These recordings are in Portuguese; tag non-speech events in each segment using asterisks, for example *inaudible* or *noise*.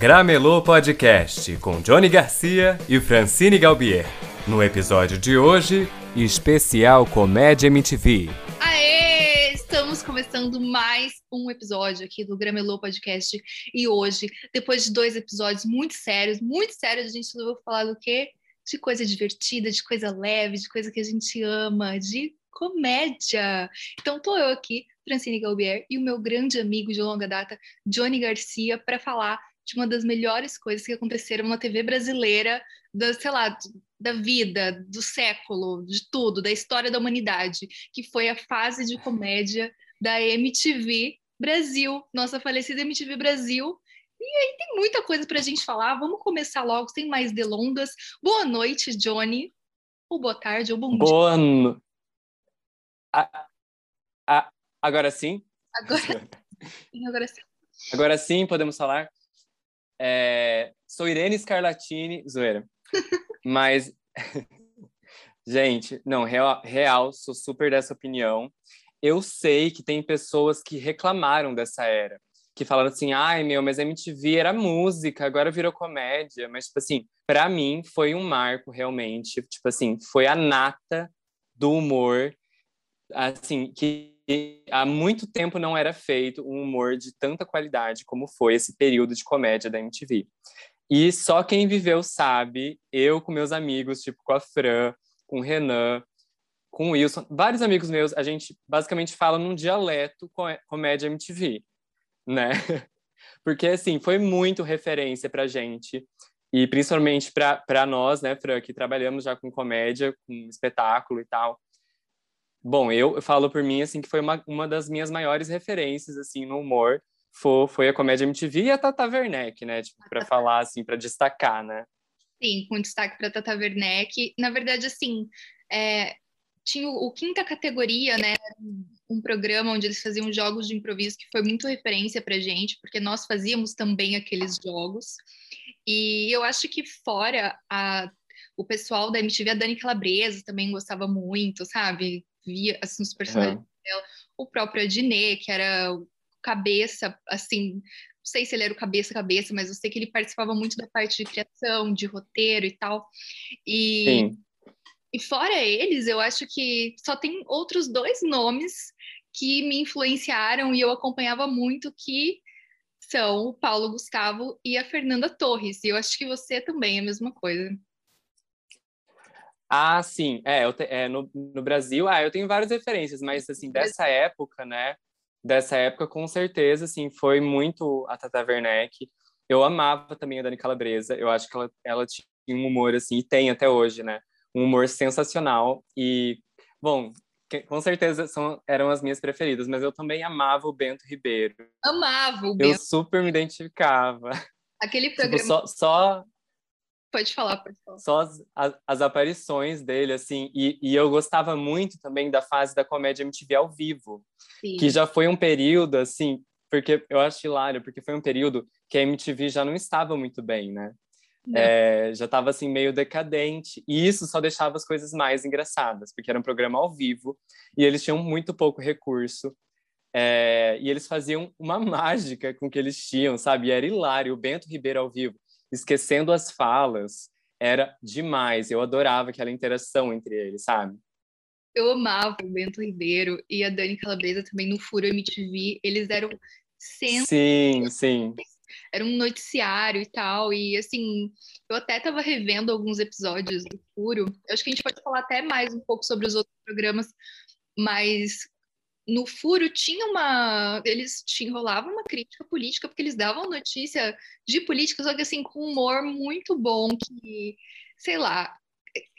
Gramelô Podcast com Johnny Garcia e Francine Galbier. No episódio de hoje, especial Comédia MTV. Aê! Estamos começando mais um episódio aqui do Gramelô Podcast. E hoje, depois de dois episódios muito sérios, muito sérios, a gente vai falar do quê? De coisa divertida, de coisa leve, de coisa que a gente ama, de comédia. Então, tô eu aqui, Francine Galbier, e o meu grande amigo de longa data, Johnny Garcia, para falar de uma das melhores coisas que aconteceram na TV brasileira, da, sei lá, da vida, do século, de tudo, da história da humanidade, que foi a fase de comédia da MTV Brasil, nossa falecida MTV Brasil. E aí tem muita coisa para a gente falar. Vamos começar logo, sem mais delongas. Boa noite, Johnny. Ou boa tarde, ou bom boa dia. No... A, a, agora sim? Agora sim, agora sim. *laughs* Agora sim, podemos falar? É, sou Irene Scarlatini, zoeira. *laughs* Mas, *laughs* gente, não, real, real, sou super dessa opinião. Eu sei que tem pessoas que reclamaram dessa era, que falaram assim, ai meu, mas a MTV era música, agora virou comédia. Mas, tipo assim, para mim foi um marco realmente. Tipo assim, foi a nata do humor, assim, que há muito tempo não era feito um humor de tanta qualidade como foi esse período de comédia da MTV. E só quem viveu sabe, eu com meus amigos, tipo com a Fran, com o Renan, com o Wilson, vários amigos meus, a gente basicamente fala num dialeto comédia MTV, né? *laughs* Porque, assim, foi muito referência pra gente, e principalmente para nós, né, Fran, que trabalhamos já com comédia, com espetáculo e tal. Bom, eu, falo por mim, assim, que foi uma, uma das minhas maiores referências, assim, no humor, foi, foi a comédia MTV e a Tata Werneck, né, tipo, para falar, assim, para destacar, né? Sim, com destaque para Tata Werneck. Na verdade, assim, é, tinha o, o, Quinta Categoria, né, um programa onde eles faziam jogos de improviso que foi muito referência para gente, porque nós fazíamos também aqueles jogos. E eu acho que fora a o pessoal da MTV, a Dani Calabresa também gostava muito, sabe? Via assim, os personagens dela, o próprio Adnet, que era o cabeça, assim, não sei se ele era o cabeça-cabeça, mas eu sei que ele participava muito da parte de criação, de roteiro e tal. E, Sim. e fora eles, eu acho que só tem outros dois nomes que me influenciaram e eu acompanhava muito, que são o Paulo Gustavo e a Fernanda Torres. E eu acho que você também é a mesma coisa. Ah, sim. É, te, é no, no Brasil, ah, eu tenho várias referências, mas, assim, dessa época, né? Dessa época, com certeza, assim, foi muito a Tata Werneck. Eu amava também a Dani Calabresa. Eu acho que ela, ela tinha um humor, assim, e tem até hoje, né? Um humor sensacional. E, bom, que, com certeza são, eram as minhas preferidas, mas eu também amava o Bento Ribeiro. Amava o Bento. Eu super me identificava. Aquele programa. Tipo, só, só Pode falar, pode falar. Só as, as, as aparições dele, assim, e, e, eu gostava muito também da fase da comédia MTV ao vivo, Sim. que já foi um período, assim, porque eu acho hilário, porque foi um período que a MTV já não estava muito bem, né? É, já estava assim meio decadente e isso só deixava as coisas mais engraçadas porque era um programa ao vivo e eles tinham muito pouco recurso é, e eles faziam uma *laughs* mágica com o que eles tinham, sabe? E era hilário. O Bento Ribeiro ao vivo esquecendo as falas, era demais. Eu adorava aquela interação entre eles, sabe? Eu amava o Bento Ribeiro e a Dani Calabresa também no Furo MTV. Eles eram sempre. Sim, sim. Era um noticiário e tal. E assim, eu até estava revendo alguns episódios do Furo. Eu acho que a gente pode falar até mais um pouco sobre os outros programas, mas no furo tinha uma. Eles tinham, rolava uma crítica política, porque eles davam notícia de política, só que assim, com humor muito bom, que, sei lá,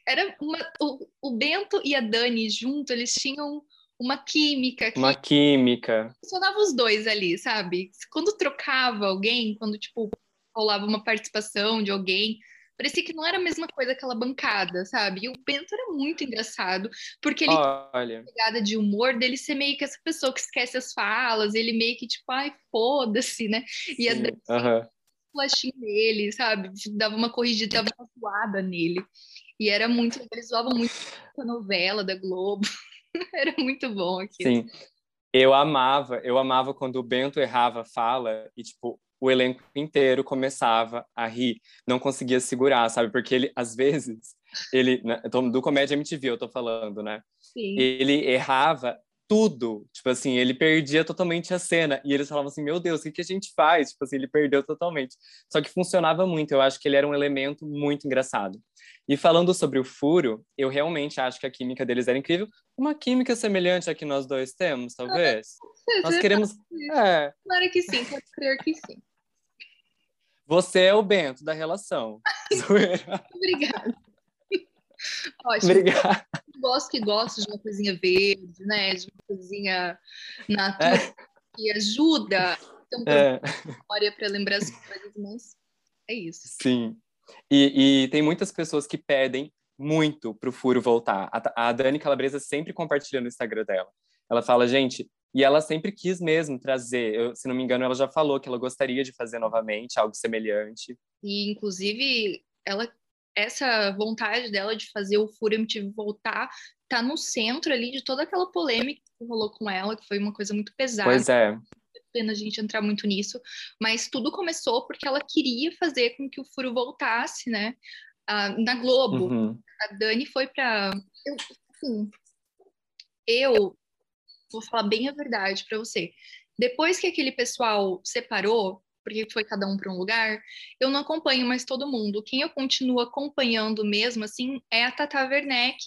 era uma, o, o Bento e a Dani junto, eles tinham uma química. Uma química. Funcionava os dois ali, sabe? Quando trocava alguém, quando, tipo, rolava uma participação de alguém, parecia que não era a mesma coisa aquela bancada, sabe? E o Bento era muito engraçado, porque ele Olha. pegada de humor dele ser meio que essa pessoa que esquece as falas, ele meio que tipo, ai, foda-se, né? E a uhum. flashinho nele, sabe? Dava uma corrigida, dava uma zoada nele. E era muito, eles zoavam muito a novela da Globo. *laughs* era muito bom aqui. Sim. Eu amava, eu amava quando o Bento errava a fala e, tipo, o elenco inteiro começava a rir, não conseguia segurar, sabe? Porque ele, às vezes, ele, né, do Comédia MTV eu tô falando, né? Sim. Ele errava tudo, tipo assim, ele perdia totalmente a cena, e eles falavam assim, meu Deus, o que, que a gente faz? Tipo assim, ele perdeu totalmente. Só que funcionava muito, eu acho que ele era um elemento muito engraçado. E falando sobre o furo, eu realmente acho que a química deles era incrível, uma química semelhante à que nós dois temos, talvez. Nós queremos... É, Claro que sim, pode crer que sim. Você é o Bento da relação. *laughs* Obrigada. Ótimo. Obrigado. gosto que gosto de uma coisinha verde, né? De uma coisinha natural que ajuda. Então, É. memória para lembrar as coisas, mas é isso. Sim. E, e tem muitas pessoas que pedem muito pro furo voltar. A, a Dani Calabresa sempre compartilha no Instagram dela. Ela fala, gente, e ela sempre quis mesmo trazer. eu- se não me engano, ela já falou que ela gostaria de fazer novamente algo semelhante. E, inclusive, ela, essa vontade dela de fazer o Fúria MTV voltar tá no centro ali de toda aquela polêmica que rolou com ela, que foi uma coisa muito pesada. Pois é. pena a gente entrar muito nisso, mas tudo começou porque ela queria fazer com que o Furo voltasse, né? Ah, na Globo. Uhum. A Dani foi para eu, assim, eu vou falar bem a verdade para você. Depois que aquele pessoal separou, porque foi cada um para um lugar, eu não acompanho mais todo mundo. Quem eu continuo acompanhando mesmo, assim, é a Tata Werneck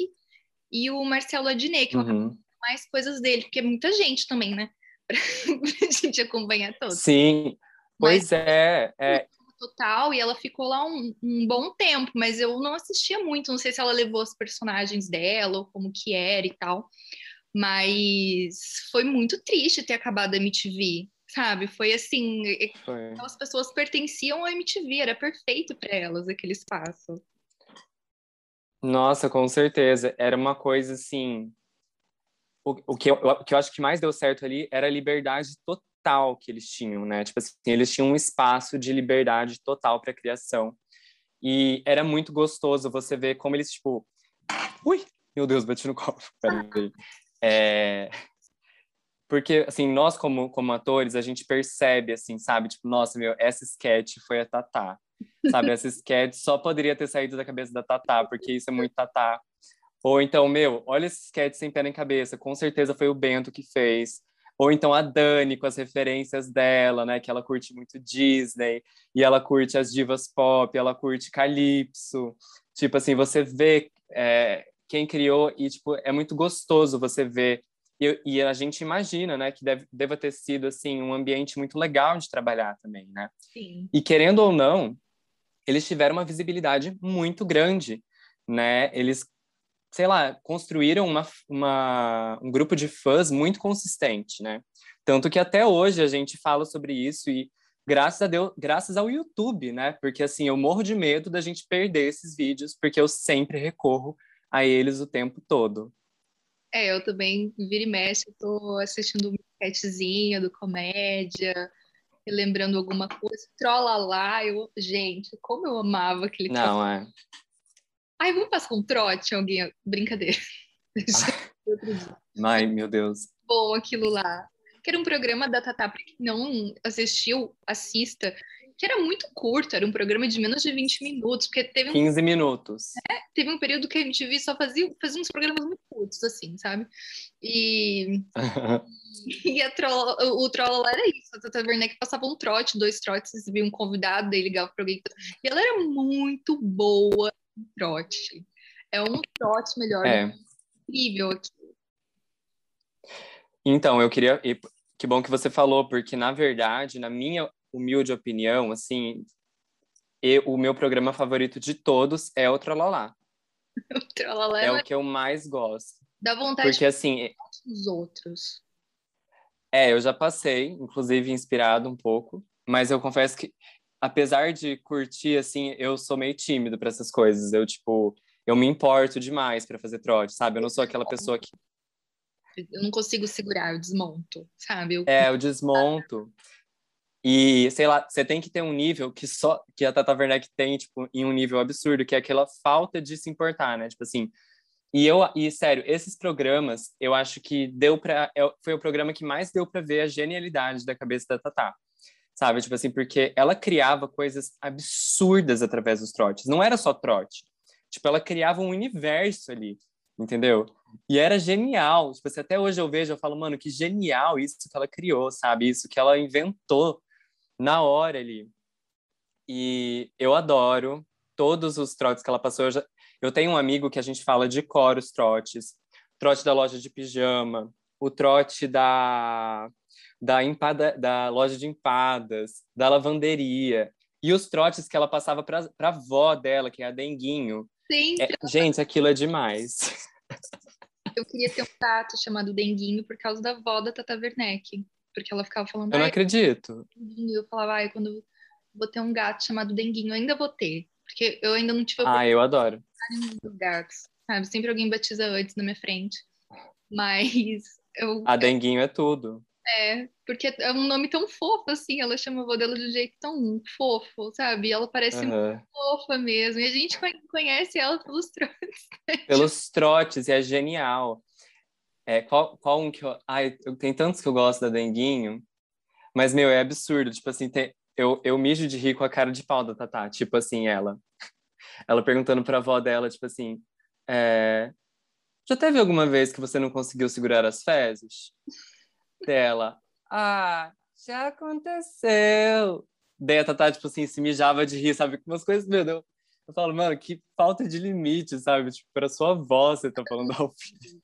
e o Marcelo Adnet, que eu acompanho Uhum. mais coisas dele, porque é muita gente também, né? *laughs* pra gente acompanhar todos. Sim. Pois é. é. Total, e ela ficou lá um, um bom tempo, mas eu não assistia muito, não sei se ela levou os personagens dela, ou como que era e tal, mas foi muito triste ter acabado a MTV, sabe? Foi assim, Foi. aquelas pessoas pertenciam à MTV, era perfeito para elas aquele espaço. Nossa, com certeza. Era uma coisa assim. O, o, que eu, o que eu acho que mais deu certo ali era a liberdade total que eles tinham, né? Tipo assim, eles tinham um espaço de liberdade total para criação. E era muito gostoso você ver como eles, tipo. Ui! Meu Deus, bati no copo. *laughs* Peraí. É... Porque, assim, nós como, como atores, a gente percebe, assim, sabe? Tipo, nossa, meu, essa sketch foi a Tatá. Sabe, essa sketch só poderia ter saído da cabeça da Tatá, porque isso é muito Tatá. Ou então, meu, olha esse sketch sem pé nem cabeça, com certeza foi o Bento que fez. Ou então a Dani com as referências dela, né? Que ela curte muito Disney, e ela curte as divas pop, ela curte Calypso. Tipo assim, você vê é, quem criou, e tipo, é muito gostoso você ver. E, e a gente imagina, né, que deve, deva ter sido assim um ambiente muito legal de trabalhar também, né? Sim. E querendo ou não, eles tiveram uma visibilidade muito grande, né? Eles, sei lá, construíram uma, uma, um grupo de fãs muito consistente, né? Tanto que até hoje a gente fala sobre isso e graças a Deus, graças ao YouTube, né? Porque assim, eu morro de medo da gente perder esses vídeos, porque eu sempre recorro a eles o tempo todo. É, eu também, vira e mexe, tô assistindo um sketchzinho do comédia, lembrando alguma coisa, trola lá, eu, gente, como eu amava aquele Não, é. Ai, vamos passar um trote, alguém? Brincadeira. *laughs* Ai, meu Deus. Bom, aquilo lá. Que era um programa da Tatá, para quem não assistiu, assista. Que era muito curto, era um programa de menos de 20 minutos, porque teve um, 15 minutos. teve um período que a MTV só fazia, fazia uns programas muito curtos, assim, sabe? E, *laughs* e a trola, o, o troll lá era isso. A Tata Werneck passava um trote, dois trotes, via um convidado, daí ligava para alguém. E ela era muito boa em trote. É um trote melhor, É. incrível aqui. Então, eu queria. Que bom que você falou, porque, na verdade, na minha humilde opinião, assim, eu- o meu programa favorito de todos é o Trolalá. *laughs* O trola É ela o que eu mais gosto. dá vontade Porque, assim, de os outros. é, eu já passei, inclusive inspirado um pouco, mas eu confesso que, apesar de curtir, assim, eu sou meio tímido para essas coisas. Eu, tipo, eu me importo demais para fazer trote, sabe? Eu não sou aquela pessoa que Eu não consigo segurar, eu desmonto, sabe? Eu, É, eu desmonto. E, sei lá, você tem que ter um nível que só que a Tata Werneck tem, tipo, em um nível absurdo, que é aquela falta de se importar, né? Tipo assim. E eu, e sério, esses programas, eu acho que deu para foi o programa que mais deu para ver a genialidade da cabeça da Tata. sabe? Tipo assim, porque ela criava coisas absurdas através dos trotes. Não era só trote. Tipo, ela criava um universo ali, entendeu? E era genial. Tipo assim, até hoje eu vejo, eu falo, mano, que genial isso que ela criou, sabe? Isso que ela inventou na hora ali. E eu adoro todos os trotes que ela passou. Eu, já... eu tenho um amigo que a gente fala de cor os trotes. Trote da loja de pijama, o trote da da, empada, da loja de empadas, da lavanderia. E os trotes que ela passava para a avó dela, que é a Denguinho. Sim. É, gente, aquilo é demais. Eu queria ter um gato chamado Denguinho por causa da avó da Tata Werneck. Porque ela ficava falando. Eu não acredito. Eu falava, ai, quando vou ter um gato chamado Denguinho, eu ainda vou ter. Porque eu ainda não tive Ah, eu adoro. gatos. Sabe? Sempre alguém batiza antes na minha frente. Mas *laughs* eu. A Denguinho é tudo. É, porque é um nome tão fofo, assim, ela chama a avó dela de um jeito tão fofo, sabe? E ela parece uhum. muito fofa mesmo. E a gente conhece ela pelos *laughs* trotes. Né? Pelos trotes, e é genial. É, qual, qual um que eu. Ai, eu, tem tantos que eu gosto da Denguinho, mas, meu, é absurdo. Tipo assim, tem, eu, eu mijo de rir com a cara de pau da Tatá. Tipo assim, ela. *laughs* Ela perguntando pra avó dela, tipo assim. É, já teve alguma vez que você não conseguiu segurar as fezes? dela. Ah, já aconteceu. Daí a Tatá, tipo assim, se mijava de rir, sabe? Com umas coisas, meu Deus. Eu falo, mano, que falta de limite, sabe? Tipo, para sua voz você tá falando ao *laughs* filho.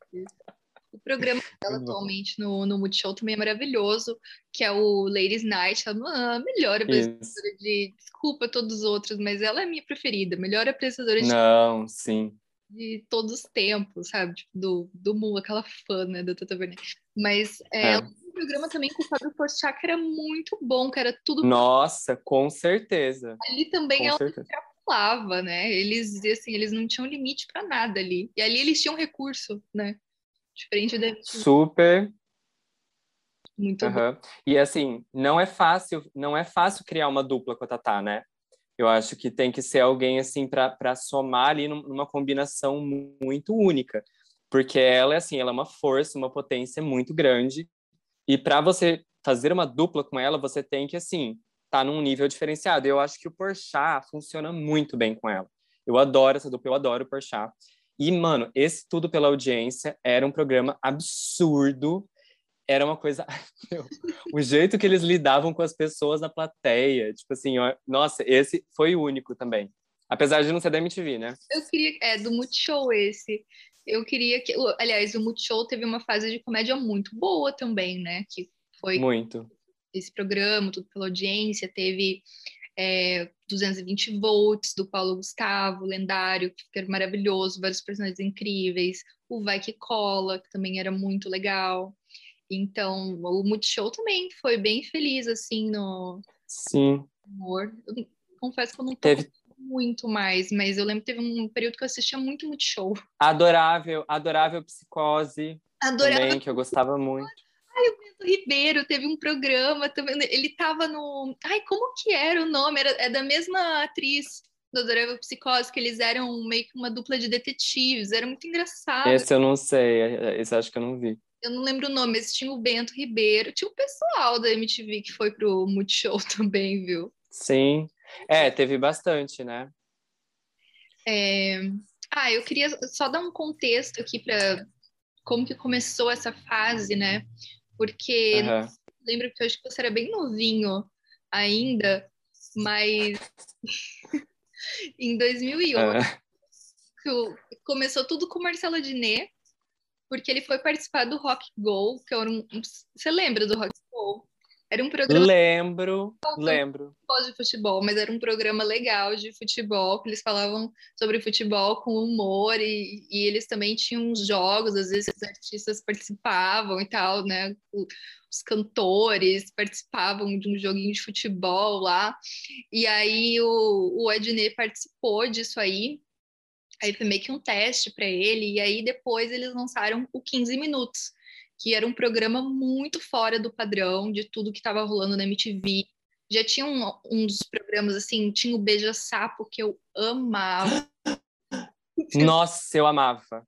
O programa *laughs* dela atualmente no, no Multishow também é maravilhoso, que é o Ladies Night. Ela é a melhor apresentadora de. Desculpa todos os outros, mas ela é minha preferida. Melhor apresentadora de. Não, sim de todos os tempos, sabe? Tipo, do, do Mu, aquela fã, né, da Tata Werneck. Mas é, é. um programa também com o Fábio Porchat que era muito bom, que era tudo... Nossa, com certeza. Ali também com ela certeza. extrapolava, né? Eles, assim, eles não tinham limite para nada ali. E ali eles tinham recurso, né? Diferente da... Super... Muito uhum. bom. E assim, não é fácil, não é fácil criar uma dupla com a Tatá, né? Eu acho que tem que ser alguém assim para somar ali numa combinação muito única, porque ela é assim, ela é uma força, uma potência muito grande. E para você fazer uma dupla com ela, você tem que assim, tá num nível diferenciado. Eu acho que o Porchat funciona muito bem com ela. Eu adoro essa dupla, eu adoro o Porchat. E, mano, esse Tudo Pela Audiência era um programa absurdo era uma coisa. *laughs* Meu, o jeito que eles lidavam com as pessoas na plateia. Tipo assim, ó, nossa, esse foi o único também. Apesar de não ser da MTV, né? Eu queria. É, do Multishow esse. Eu queria que. Aliás, o Multishow teve uma fase de comédia muito boa também, né? Que foi. Muito. Esse programa, tudo pela audiência. Teve é, 220 volts do Paulo Gustavo, lendário, que era maravilhoso, vários personagens incríveis. O Vai Que Cola, que também era muito legal. Então, o Multishow também foi bem feliz, assim, no Sim. humor. Eu confesso que eu não tô Teve... muito mais, mas eu lembro que teve um período que eu assistia muito Multishow. Adorável, adorável Psicose. Adorável. Também, que eu gostava muito. Ai, o Bento Ribeiro teve um programa também. Ele tava no. Ai, como que era o nome? Era, é da mesma atriz do Adorável Psicose, que eles eram meio que uma dupla de detetives. Era muito engraçado. Esse eu não sei, esse acho que eu não vi eu não lembro o nome, mas tinha o Bento Ribeiro, tinha o pessoal da MTV que foi pro Multishow *laughs* também, viu? Sim. É, teve bastante, né? É... Ah, eu queria só dar um contexto aqui para como que começou essa fase, né? Porque uhum. lembro que eu acho que você era bem novinho ainda, mas *laughs* em 2008 uhum. começou tudo com Marcela Diné, porque ele foi participar do Rock Go, que era um. Você lembra do Rock Go? Era um programa. Lembro, lembro. de futebol, mas era um programa legal de futebol, que eles falavam sobre futebol com humor e, e eles também tinham uns jogos, às vezes os artistas participavam e tal, né? Os cantores participavam de um joguinho de futebol lá. E aí o, o Ednei participou disso aí. Aí foi meio que um teste para ele, e aí depois eles lançaram o 15 Minutos, que era um programa muito fora do padrão de tudo que estava rolando na MTV. Já tinha um, um dos programas assim, tinha o Beija Sapo, que eu amava. *laughs* Nossa, eu amava.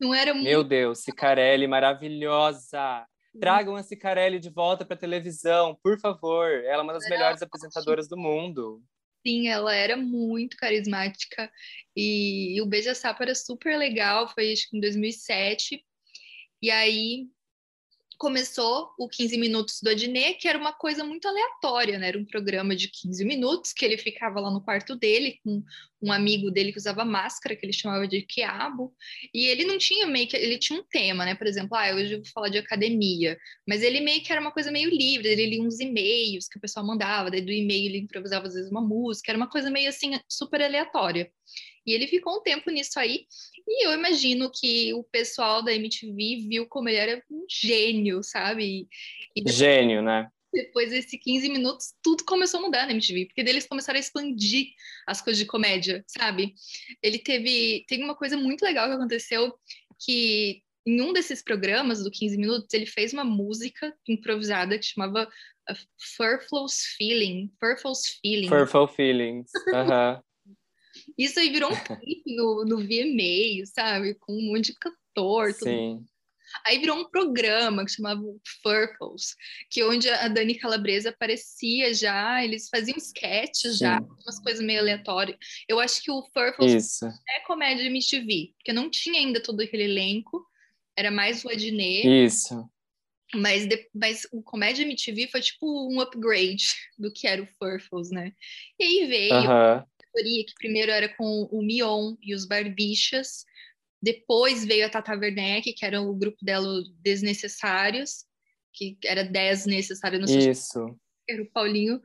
Não era muito... Meu Deus, Cicarelli, maravilhosa. Tragam a Cicarelli de volta para televisão, por favor. Ela é uma das melhores apresentadoras do mundo. Sim, ela era muito carismática e, e o Beija Sapo era super legal, foi acho que em 2007. E aí começou o 15 minutos do Adnet, que era uma coisa muito aleatória, né? Era um programa de 15 minutos que ele ficava lá no quarto dele com um amigo dele que usava máscara, que ele chamava de quiabo, e ele não tinha meio que ele tinha um tema, né? Por exemplo, ah, hoje eu vou falar de academia, mas ele meio que era uma coisa meio livre, ele lia uns e-mails que o pessoal mandava, daí do e-mail ele improvisava às vezes uma música, era uma coisa meio assim super aleatória. E ele ficou um tempo nisso aí. E eu imagino que o pessoal da MTV viu como ele era um gênio, sabe? Depois, gênio, né? Depois desses 15 minutos, tudo começou a mudar na MTV, porque eles começaram a expandir as coisas de comédia, sabe? Ele teve. Tem uma coisa muito legal que aconteceu que em um desses programas do 15 minutos, ele fez uma música improvisada que chamava Furflow's Feeling. Furflow's Feeling. Furflow Feelings. Aham. Isso aí virou um clipe no, no VMA, sabe? Com um monte de cantor. Tudo. Sim. Aí virou um programa que chamava Purples, que onde a Dani Calabresa aparecia já, eles faziam sketches já, umas coisas meio aleatórias. Eu acho que o Purples é comédia MTV, porque não tinha ainda todo aquele elenco, era mais o Adnet. Isso. Mas, de, mas o Comédia MTV foi tipo um upgrade do que era o Furfles, né? E aí veio uh -huh categoria, que primeiro era com o Mion e os Barbichas, depois veio a Tata Werneck, que era o grupo dela Desnecessários, que era 10 necessários no Isso. Era o Paulinho,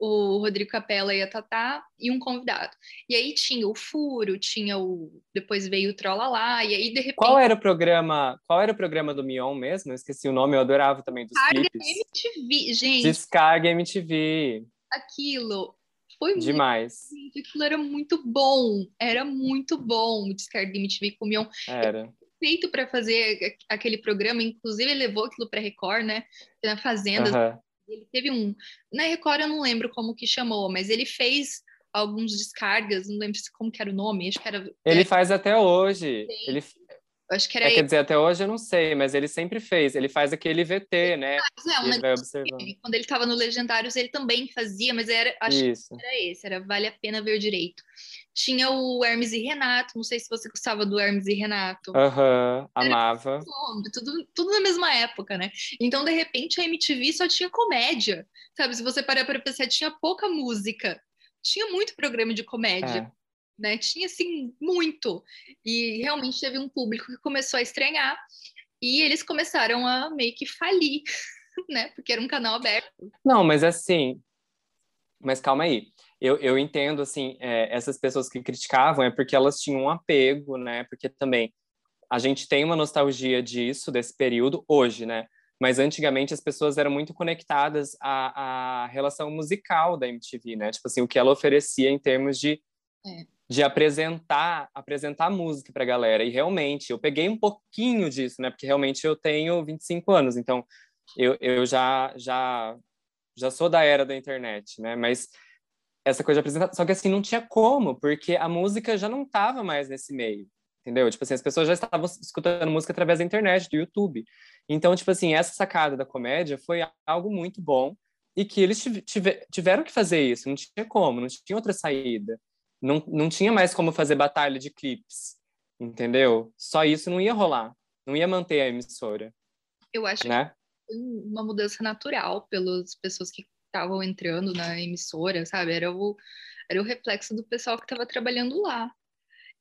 o Rodrigo Capella e a Tatá, e um convidado. E aí tinha o Furo, tinha o. Depois veio o Trollala, e aí de repente. Qual era o programa? Qual era o programa do Mion mesmo? Eu esqueci o nome, eu adorava também dos Descarga clipes. MTV, gente. Descarga MTV. Aquilo foi Demais. Muito, aquilo era muito bom, era muito bom o Descarga MTV com o Mion. Era. Feito para fazer aquele programa, inclusive ele levou aquilo para Record, né? Na Fazenda. Ele teve um. Na Record eu não lembro como que chamou, mas ele fez alguns descargas, não lembro como que era o nome, acho que era. Ele faz até hoje. Sim. Ele acho que era é, quer dizer, até hoje eu não sei, mas ele sempre fez. Ele faz aquele VT, né? Não, ele vai observando. Quando ele estava no Legendários, ele também fazia, mas era, acho Isso. que era esse, era Vale a Pena Ver Direito. Tinha o Hermes e Renato, não sei se você gostava do Hermes e Renato. Aham, uhum, amava. Tudo, tudo na mesma época, né? Então, de repente, a MTV só tinha comédia, sabe? Se você parar para pensar, tinha pouca música. Tinha muito programa de comédia. É né? Tinha assim muito. E realmente teve um público que começou a estranhar e eles começaram a meio que falir, *laughs* né? Porque era um canal aberto. Não, mas assim, mas calma aí. Eu, eu entendo, assim, é, essas pessoas que criticavam é porque elas tinham um apego, né? Porque também a gente tem uma nostalgia disso, desse período, hoje, né? Mas antigamente as pessoas eram muito conectadas à, à relação musical da MTV, né? Tipo assim, o que ela oferecia em termos de de apresentar apresentar música para a galera. E realmente, eu peguei um pouquinho disso, né? Porque realmente eu tenho 25 anos, então eu, eu já, já, já sou da era da internet, né? Mas essa coisa de apresentar... Só que assim, não tinha como, porque a música já não estava mais nesse meio, entendeu? Tipo assim, as pessoas já estavam escutando música através da internet, do YouTube. Então, tipo assim, essa sacada da comédia foi algo muito bom e que eles tiveram que fazer isso, não tinha como, não tinha outra saída não, não tinha mais como fazer batalha de clipes, entendeu? Só isso não ia rolar, não ia manter a emissora. Eu acho né? que uma mudança natural pelas pessoas que estavam entrando na emissora, sabe? Era o, era o reflexo do pessoal que estava trabalhando lá.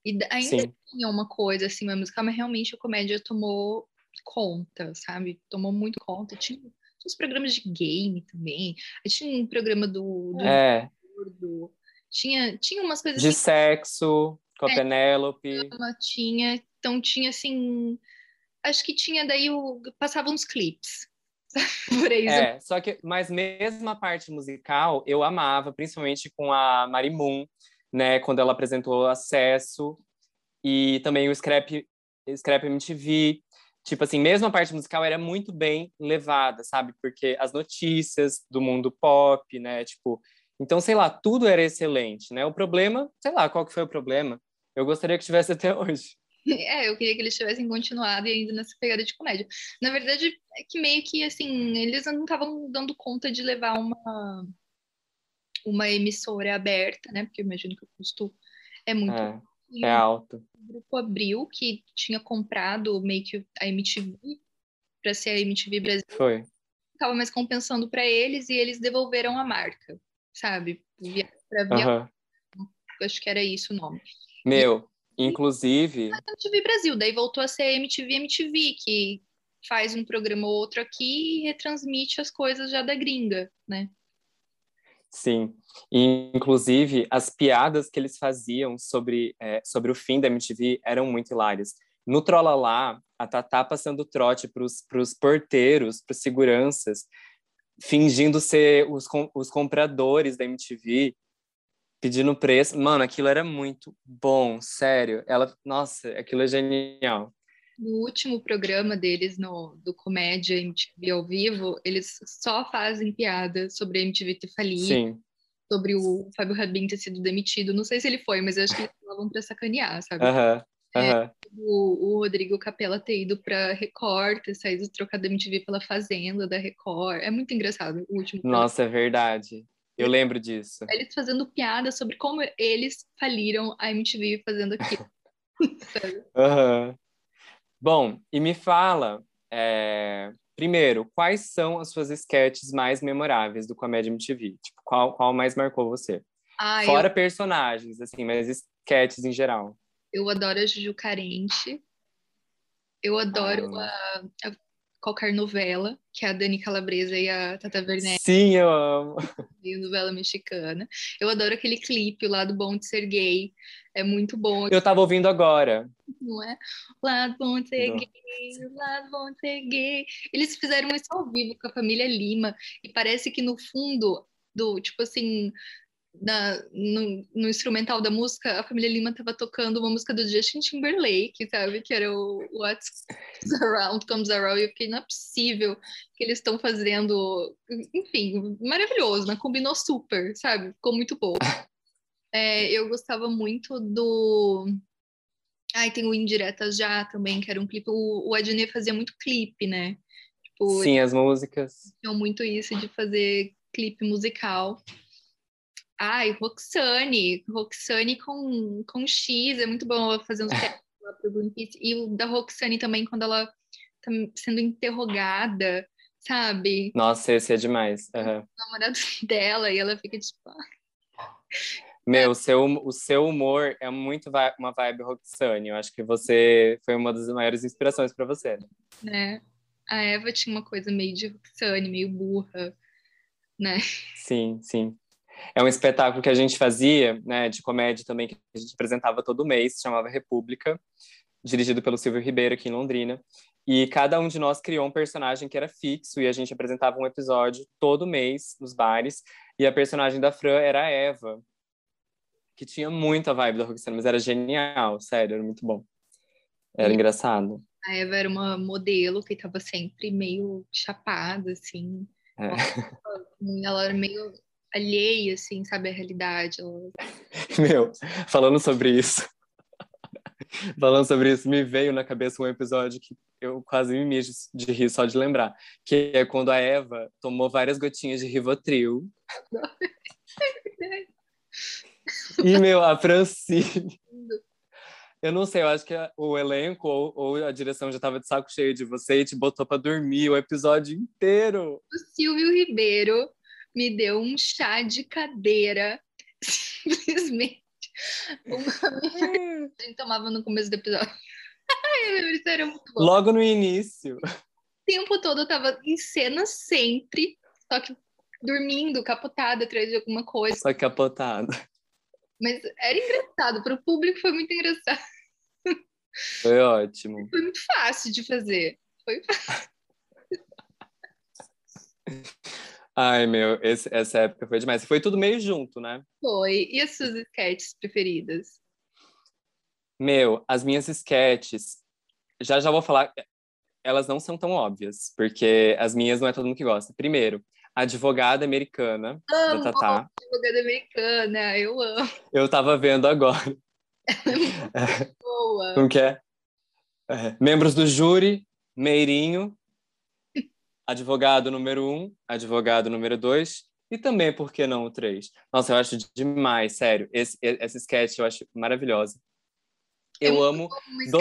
E ainda Sim. tinha uma coisa assim, mas realmente a comédia tomou conta, sabe? Tomou muito conta. Tinha, tinha uns programas de game também. Tinha um programa do, do, é. do tinha, tinha umas coisas De assim, sexo, com a é, Penélope. Tinha, então tinha assim. Acho que tinha daí o. Passava uns clipes. *laughs* Por aí. É, só que, mas mesmo a parte musical, eu amava, principalmente com a Marimun, né, quando ela apresentou Acesso, e também o Scrap, Scrap MTV. Tipo assim, mesmo a parte musical era muito bem levada, sabe? Porque as notícias do mundo pop, né, tipo, então, sei lá, tudo era excelente, né? O problema, sei lá, qual que foi o problema? Eu gostaria que tivesse *laughs* até hoje. É, eu queria que eles tivessem continuado e ainda nessa pegada de comédia. Na verdade, é que meio que, assim, eles não estavam dando conta de levar uma, uma emissora aberta, né? Porque eu imagino que o custo é muito... É, é alto. O Grupo Abril, que tinha comprado meio que a MTV para ser a MTV Brasil. Foi. Tava mais compensando para eles e eles devolveram a marca, sabe? Para via... Uhum. Acho que era isso o nome. Meu, Inclusive. MTV Brasil, daí voltou a ser MTV MTV, que faz um programa ou outro aqui e retransmite as coisas já da gringa, né? Sim, e, inclusive as piadas que eles faziam sobre, é, sobre o fim da MTV eram muito hilárias. No Trollolá, a Tatá passando trote para os porteiros, para os seguranças, fingindo ser os, os compradores da MTV, pedindo preço. Mano, aquilo era muito bom, sério. Ela, nossa, aquilo é genial. No último programa deles, no, do Comédia MTV ao vivo, eles só fazem piada sobre a MTV ter falido, Sim. sobre o Fábio Rabin ter sido demitido. Não sei se ele foi, mas eu acho que eles falavam pra sacanear, sabe? Aham. Uh É, o, o, Rodrigo Capella ter ido pra Record, ter saído trocado da MTV pela Fazenda da Record. É muito engraçado o último. Nossa, programa. é verdade. Eu lembro disso. Eles fazendo piada sobre como eles faliram a MTV fazendo aquilo. *laughs* uhum. Bom, e me fala, é... primeiro, quais são as suas sketches mais memoráveis do Comédia MTV? Tipo, qual, qual mais marcou você? Ah, Fora eu... personagens, assim, mas sketches em geral. Eu adoro a Juju Carente. Eu adoro ah. a, a qualquer novela, que é a Dani Calabresa e a Tata Werneck. Sim, eu amo. Novela mexicana. Eu adoro aquele clipe lá do Bom de Ser Gay. É muito bom. Eu tava ouvindo agora. Não é? Lado bom de ser Não. gay, lado bom de ser gay. Eles fizeram isso ao vivo com a família Lima. E parece que no fundo do, tipo assim, na, no, no, instrumental da música, a família Lima estava tocando uma música do Justin Timberlake, sabe? Que era o What Around Comes Around. E eu fiquei, não é possível que eles estão fazendo. Enfim, maravilhoso, né? Combinou super, sabe? Ficou muito bom. *laughs* É, eu gostava muito do. Ai, tem o Indiretas Já também, que era um clipe. O, o Adnet fazia muito clipe, né? Tipo, Sim, as músicas. Tinham muito isso de fazer clipe musical. Ai, Roxane, Roxane com, com X, é muito bom fazendo *laughs* lá pro Greenpeace. E o da Roxane também, quando ela tá sendo interrogada, sabe? Nossa, esse é demais. Uhum. O namorado *laughs* dela, e ela fica tipo... Meu, o seu, o seu humor é muito uma vibe Roxane. Eu acho que você foi uma das maiores inspirações para você. Né? A Eva tinha uma coisa meio de Roxane, meio burra, né? Sim, sim. É um espetáculo que a gente fazia, né, de comédia também, que a gente apresentava todo mês, chamava República, dirigido pelo Silvio Ribeiro aqui em Londrina. E cada um de nós criou um personagem que era fixo e a gente apresentava um episódio todo mês nos bares. E a personagem da Fran era a Eva, que tinha muita vibe da Roxana, mas era genial, sério, era muito bom. Era engraçado. A Eva era uma modelo que estava sempre meio chapada, assim. É. Ela era meio alheia, assim, sabe, à realidade. *laughs* Meu, falando sobre isso, *laughs* falando sobre isso, me veio na cabeça um episódio que eu quase me mijo de rir só de lembrar, que é quando a Eva tomou várias gotinhas de Rivotril. *laughs* e, meu, a Francine... Eu não sei, eu acho que o elenco ou, ou a direção já estava de saco cheio de você e te botou para dormir o episódio inteiro. O Silvio Ribeiro me deu um chá de cadeira, *laughs* simplesmente. Uma... a gente tomava no começo do episódio. *laughs* Isso era muito bom. Logo no início. O tempo todo eu tava em cena sempre, só que dormindo, capotada atrás de alguma coisa. Só capotada. Mas era engraçado, para o público foi muito engraçado. Foi ótimo. Foi muito fácil de fazer. Foi fácil. *laughs* Ai, meu, esse, essa época foi demais. Foi tudo meio junto, né? Foi. E as suas sketches preferidas? Meu, as minhas sketches, já já vou falar, elas não são tão óbvias, porque as minhas não é todo mundo que gosta. Primeiro, Advogada Americana, amo, da Tatá. Advogada Americana, eu amo. Eu tava vendo agora. *laughs* É boa. Como que é? É. Membros do júri, Meirinho, advogado número um, advogado número dois, e também, por que não, o três? Nossa, eu acho demais, sério. Esse, esse sketch eu acho maravilhosa. Eu É amo. Do-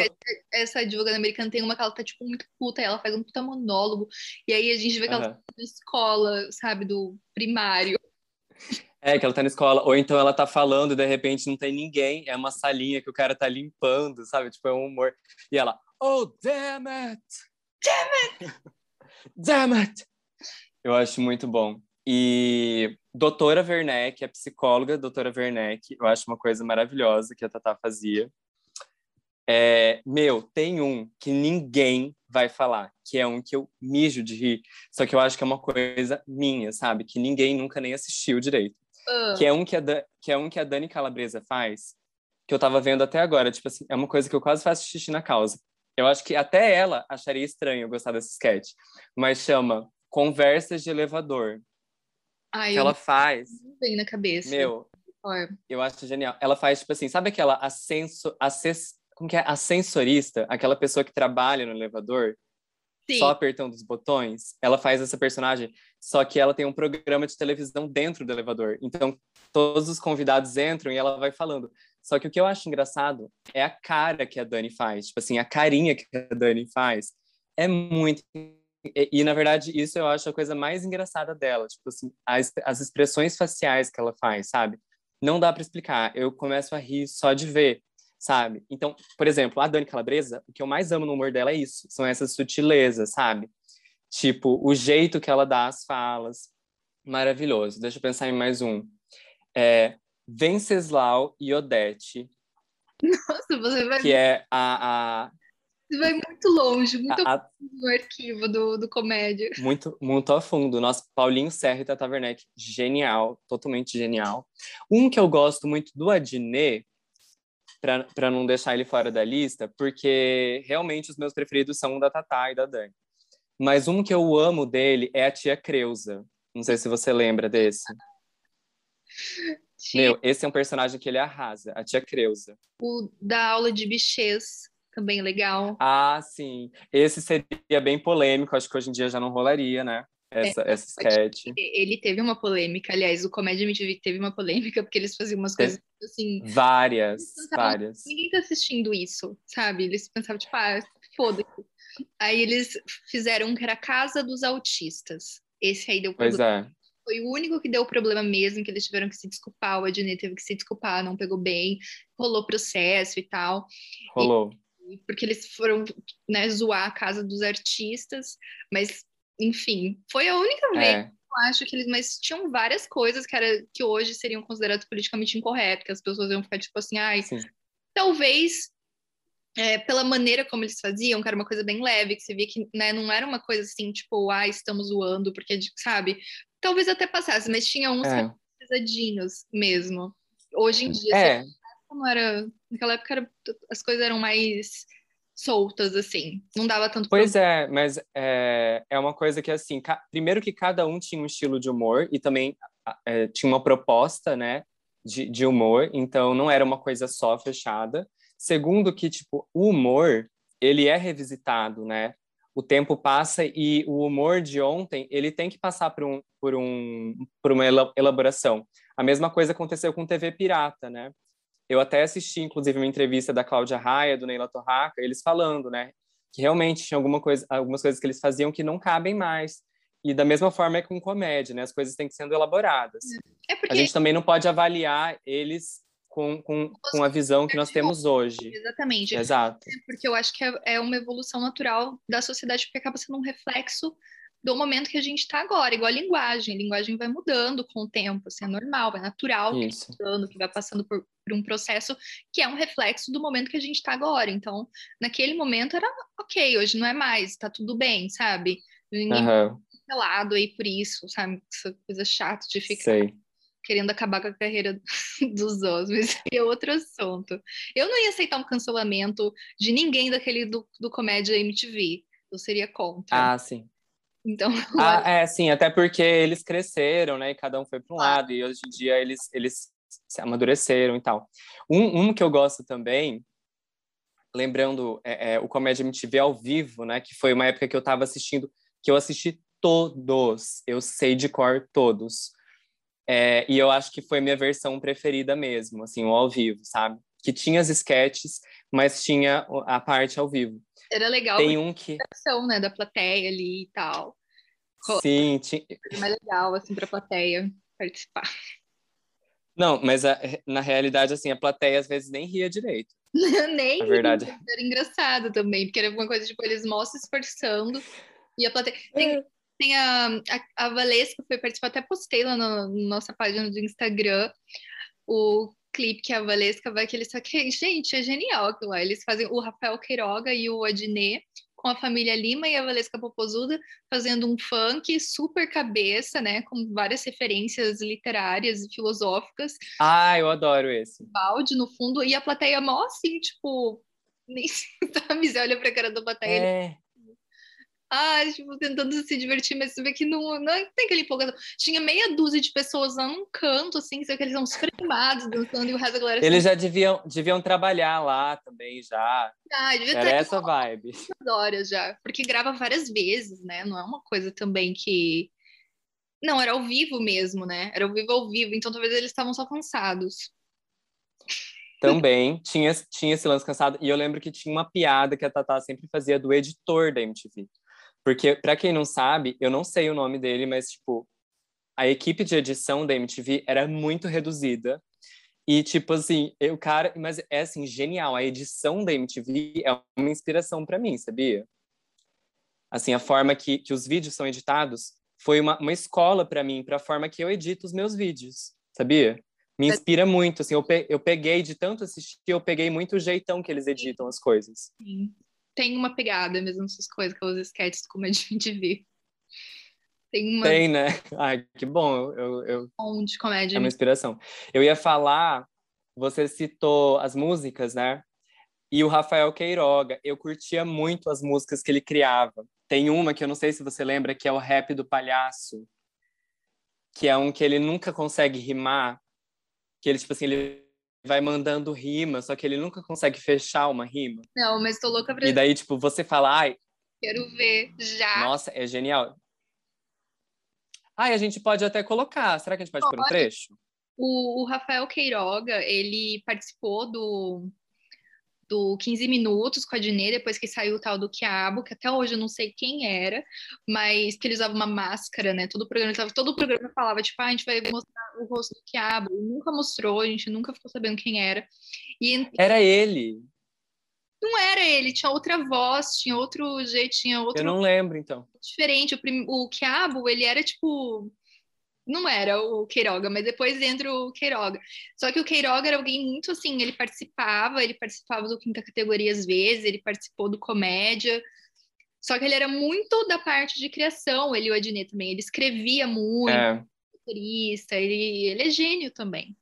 Essa advogada americana tem uma que ela tá, tipo, muito puta, ela faz um puta monólogo, e aí a gente vê que ela Aham. tá na escola, sabe, do primário. *laughs* É, que ela tá na escola, ou então ela tá falando e de repente não tem ninguém, é uma salinha que o cara tá limpando, sabe? Tipo, é um humor. E ela, oh, damn it! Damn it! *laughs* damn it! Eu acho muito bom. E doutora Werneck, é psicóloga, doutora Werneck, eu acho uma coisa maravilhosa que a Tatá fazia. É, meu, tem um que ninguém vai falar, que é um que eu mijo de rir, só que eu acho que é uma coisa minha, sabe? Que ninguém nunca nem assistiu direito. Ah, Que é um que a, Dan- que é um que a Dani Calabresa faz, que eu tava vendo até agora. Tipo assim, é uma coisa que eu quase faço xixi na causa. Eu acho que até ela acharia estranho gostar desse sketch. Mas chama Conversas de Elevador. ai, Que ela faz. vem na cabeça. Meu, eu acho genial. Ela faz, tipo assim, sabe aquela ascenso, assess, como que é? Ascensorista? Aquela pessoa que trabalha no elevador? Sim, só apertando os botões, ela faz essa personagem, só que ela tem um programa de televisão dentro do elevador. Então, todos os convidados entram e ela vai falando. Só que o que eu acho engraçado é a cara que a Dani faz. Tipo assim, a carinha que a Dani faz é muito. E, e, na verdade, isso eu acho a coisa mais engraçada dela. Tipo assim, as, as expressões faciais que ela faz, sabe? Não dá para explicar. Eu começo a rir só de ver sabe? Então, por exemplo, a Dani Calabresa, o que eu mais amo no humor dela é isso, são essas sutilezas, sabe? Tipo, o jeito que ela dá as falas, maravilhoso. Deixa eu pensar em mais um. É, Venceslau e Odete, nossa, você vai, que é a, a, você vai muito longe, muito a, no arquivo do, do comédia. muito, muito a fundo. Nosso Paulinho Serra e Tata Werneck, genial, totalmente genial. Um que eu gosto muito do Adnet, para não deixar ele fora da lista, porque realmente os meus preferidos são o da Tatá e da Dani. Mas um que eu amo dele é a tia Creuza. Não sei se você lembra desse. Meu, esse é um personagem que ele arrasa, a tia Creuza. O da aula de bichês, também legal. Ah, sim. Esse seria bem polêmico, acho que hoje em dia já não rolaria, né? Essa, essa sketch. Ele teve uma polêmica, aliás, o Comédia MTV teve uma polêmica, porque eles faziam umas coisas assim. Várias, pensavam, várias. Ninguém tá assistindo isso, sabe? Eles pensavam, tipo, ah, foda-se. Aí eles fizeram um que era a Casa dos Autistas. Esse aí deu Pois é. Foi o único que deu problema mesmo, que eles tiveram que se desculpar. O Adnet teve que se desculpar, não pegou bem, rolou processo e tal. Rolou. Porque eles foram né, zoar a casa dos artistas, mas enfim, foi a única vez É, eu acho que eles, mas tinham várias coisas que, era, que hoje seriam consideradas politicamente incorretas, que as pessoas iam ficar tipo assim, ai, sim. talvez é, pela maneira como eles faziam, que era uma coisa bem leve, que você via que né, não era uma coisa assim, tipo, ah, estamos zoando, porque, sabe? Talvez até passasse, mas tinha uns É, pesadinhos mesmo. Hoje em dia, é, não era. Naquela época era- as coisas eram mais soltas, assim. Não dava tanto pois é, mas é, é uma coisa que, assim, ca- primeiro que cada um tinha um estilo de humor e também é, tinha uma proposta, né, de, de humor, então não era uma coisa só fechada. Segundo que, tipo, o humor, ele é revisitado, né? O tempo passa e o humor de ontem, ele tem que passar por, um, por, um, por uma ela- elaboração. A mesma coisa aconteceu com TV Pirata, né? Eu até assisti, inclusive, uma entrevista da Cláudia Raia, do Neila Torraca, eles falando, né? Que realmente tinha alguma coisa, algumas coisas que eles faziam que não cabem mais. E da mesma forma é com comédia, né? As coisas têm que sendo elaboradas. É A porque, gente também não pode avaliar eles com, com, com a visão que nós temos hoje. exatamente, Exato. porque eu acho que é, é uma evolução natural da sociedade, porque acaba sendo um reflexo do momento que a gente está agora, igual a linguagem. A linguagem vai mudando com o tempo, assim, é normal, é natural que Isso. mudando, que vai passando por, por um processo que é um reflexo do momento que a gente está agora. Então, naquele momento era ok, hoje não é mais, tá tudo bem, sabe? Ninguém Aham, pelado aí por isso, sabe? Essa coisa chata de ficar sei. Querendo acabar com a carreira *laughs* dos mas é outro assunto. Eu não ia aceitar um cancelamento de ninguém daquele do, do Comédia MTV. Eu seria contra. Ah, sim. Então, *laughs* Ah, é, sim, até porque eles cresceram, né? E cada um foi para um Claro. lado, e hoje em dia eles, eles se amadureceram e tal. Um, um que eu gosto também lembrando é, é, o Comédia MTV ao vivo, né? Que foi uma época que eu estava assistindo, que eu assisti todos, eu sei de cor todos. É, e eu acho que foi minha versão preferida mesmo, assim, o ao vivo, sabe? Que tinha as sketches, mas tinha a parte ao vivo. Era legal. Tem um que. né, da plateia ali e tal. Sim, tinha. mais legal, assim, pra plateia participar. Não, mas a, na realidade, assim, a plateia às vezes nem ria direito. *laughs* nem a verdade. Era engraçado também, porque era uma coisa, tipo, eles mal se esforçando e a plateia... Tem, é. Tem a, a, a Valesca foi participar, até postei lá na no, nossa página do Instagram o clipe que a Valesca vai, que eles só que, gente, é genial aquilo lá. Eles fazem o Rafael Queiroga e o Adnet com a família Lima e a Valesca Popozuda fazendo um funk super cabeça, né, com várias referências literárias e filosóficas. Ah, eu adoro esse. Balde no fundo e a plateia mó assim, tipo, *laughs* nem sabe, olha pra cara da plateia. É ah, tipo, tentando se divertir, mas você vê que não, não tem aquele empolgação. Tinha meia dúzia de pessoas lá num canto, assim, que eles são super animados, dançando, e o resto da galera... Eles assim, já deviam, deviam trabalhar lá também, já. Ah, devia Era ter essa vibe. horas já, porque grava várias vezes, né? Não é uma coisa também que... Não, era ao vivo mesmo, né? Era ao vivo ao vivo, então talvez eles estavam só cansados. Também tinha, tinha esse lance cansado. E eu lembro que tinha uma piada que a Tatá sempre fazia do editor da MTV. Porque, para quem não sabe, eu não sei o nome dele, mas, tipo, a equipe de edição da MTV era muito reduzida. E, tipo assim, o cara. Mas é assim, genial. A edição da MTV é uma inspiração para mim, sabia? Assim, a forma que, que os vídeos são editados foi uma, uma escola para mim, para a forma que eu edito os meus vídeos, sabia? Me inspira muito. Assim, eu, pe eu peguei, de tanto assistir, eu peguei muito o jeitão que eles editam as coisas. Sim tem uma pegada mesmo nessas coisas, aquelas sketches como a gente *laughs* vê. Tem uma. Tem, né? Ai, que bom. Eu, eu... De comédia. É uma inspiração. Eu ia falar, você citou as músicas, né? E o Rafael Queiroga, eu curtia muito as músicas que ele criava. Tem uma que eu não sei se você lembra, que é o Rap do Palhaço, que é um que ele nunca consegue rimar, que ele, tipo assim, ele vai mandando rima, só que ele nunca consegue fechar uma rima. Não, mas tô louca pra... E daí, tipo, você fala, ai... Quero ver, já. Nossa, é genial. Ai, a gente pode até colocar. Será que a gente pode, pode. pôr um trecho? O, o Rafael Queiroga, ele participou do do 15 Minutos com a Dinê, depois que saiu o tal do Quiabo, que até hoje eu não sei quem era, mas que ele usava uma máscara, né? Todo o programa, todo o programa falava, tipo, ah, a gente vai mostrar o rosto do Quiabo. nunca mostrou, a gente nunca ficou sabendo quem era. E, era ele. Não era ele, tinha outra voz, tinha outro jeito, tinha outro. Eu não lembro, então. Diferente. O, prim... o Quiabo, ele era tipo não era o Queiroga, mas depois entra o Queiroga. Só que o Queiroga era alguém muito assim, ele participava, ele participava do quinta categoria às vezes, ele participou do comédia. Só que ele era muito da parte de criação, ele e o Adnet também. Ele escrevia muito, é. ele, ele é gênio também.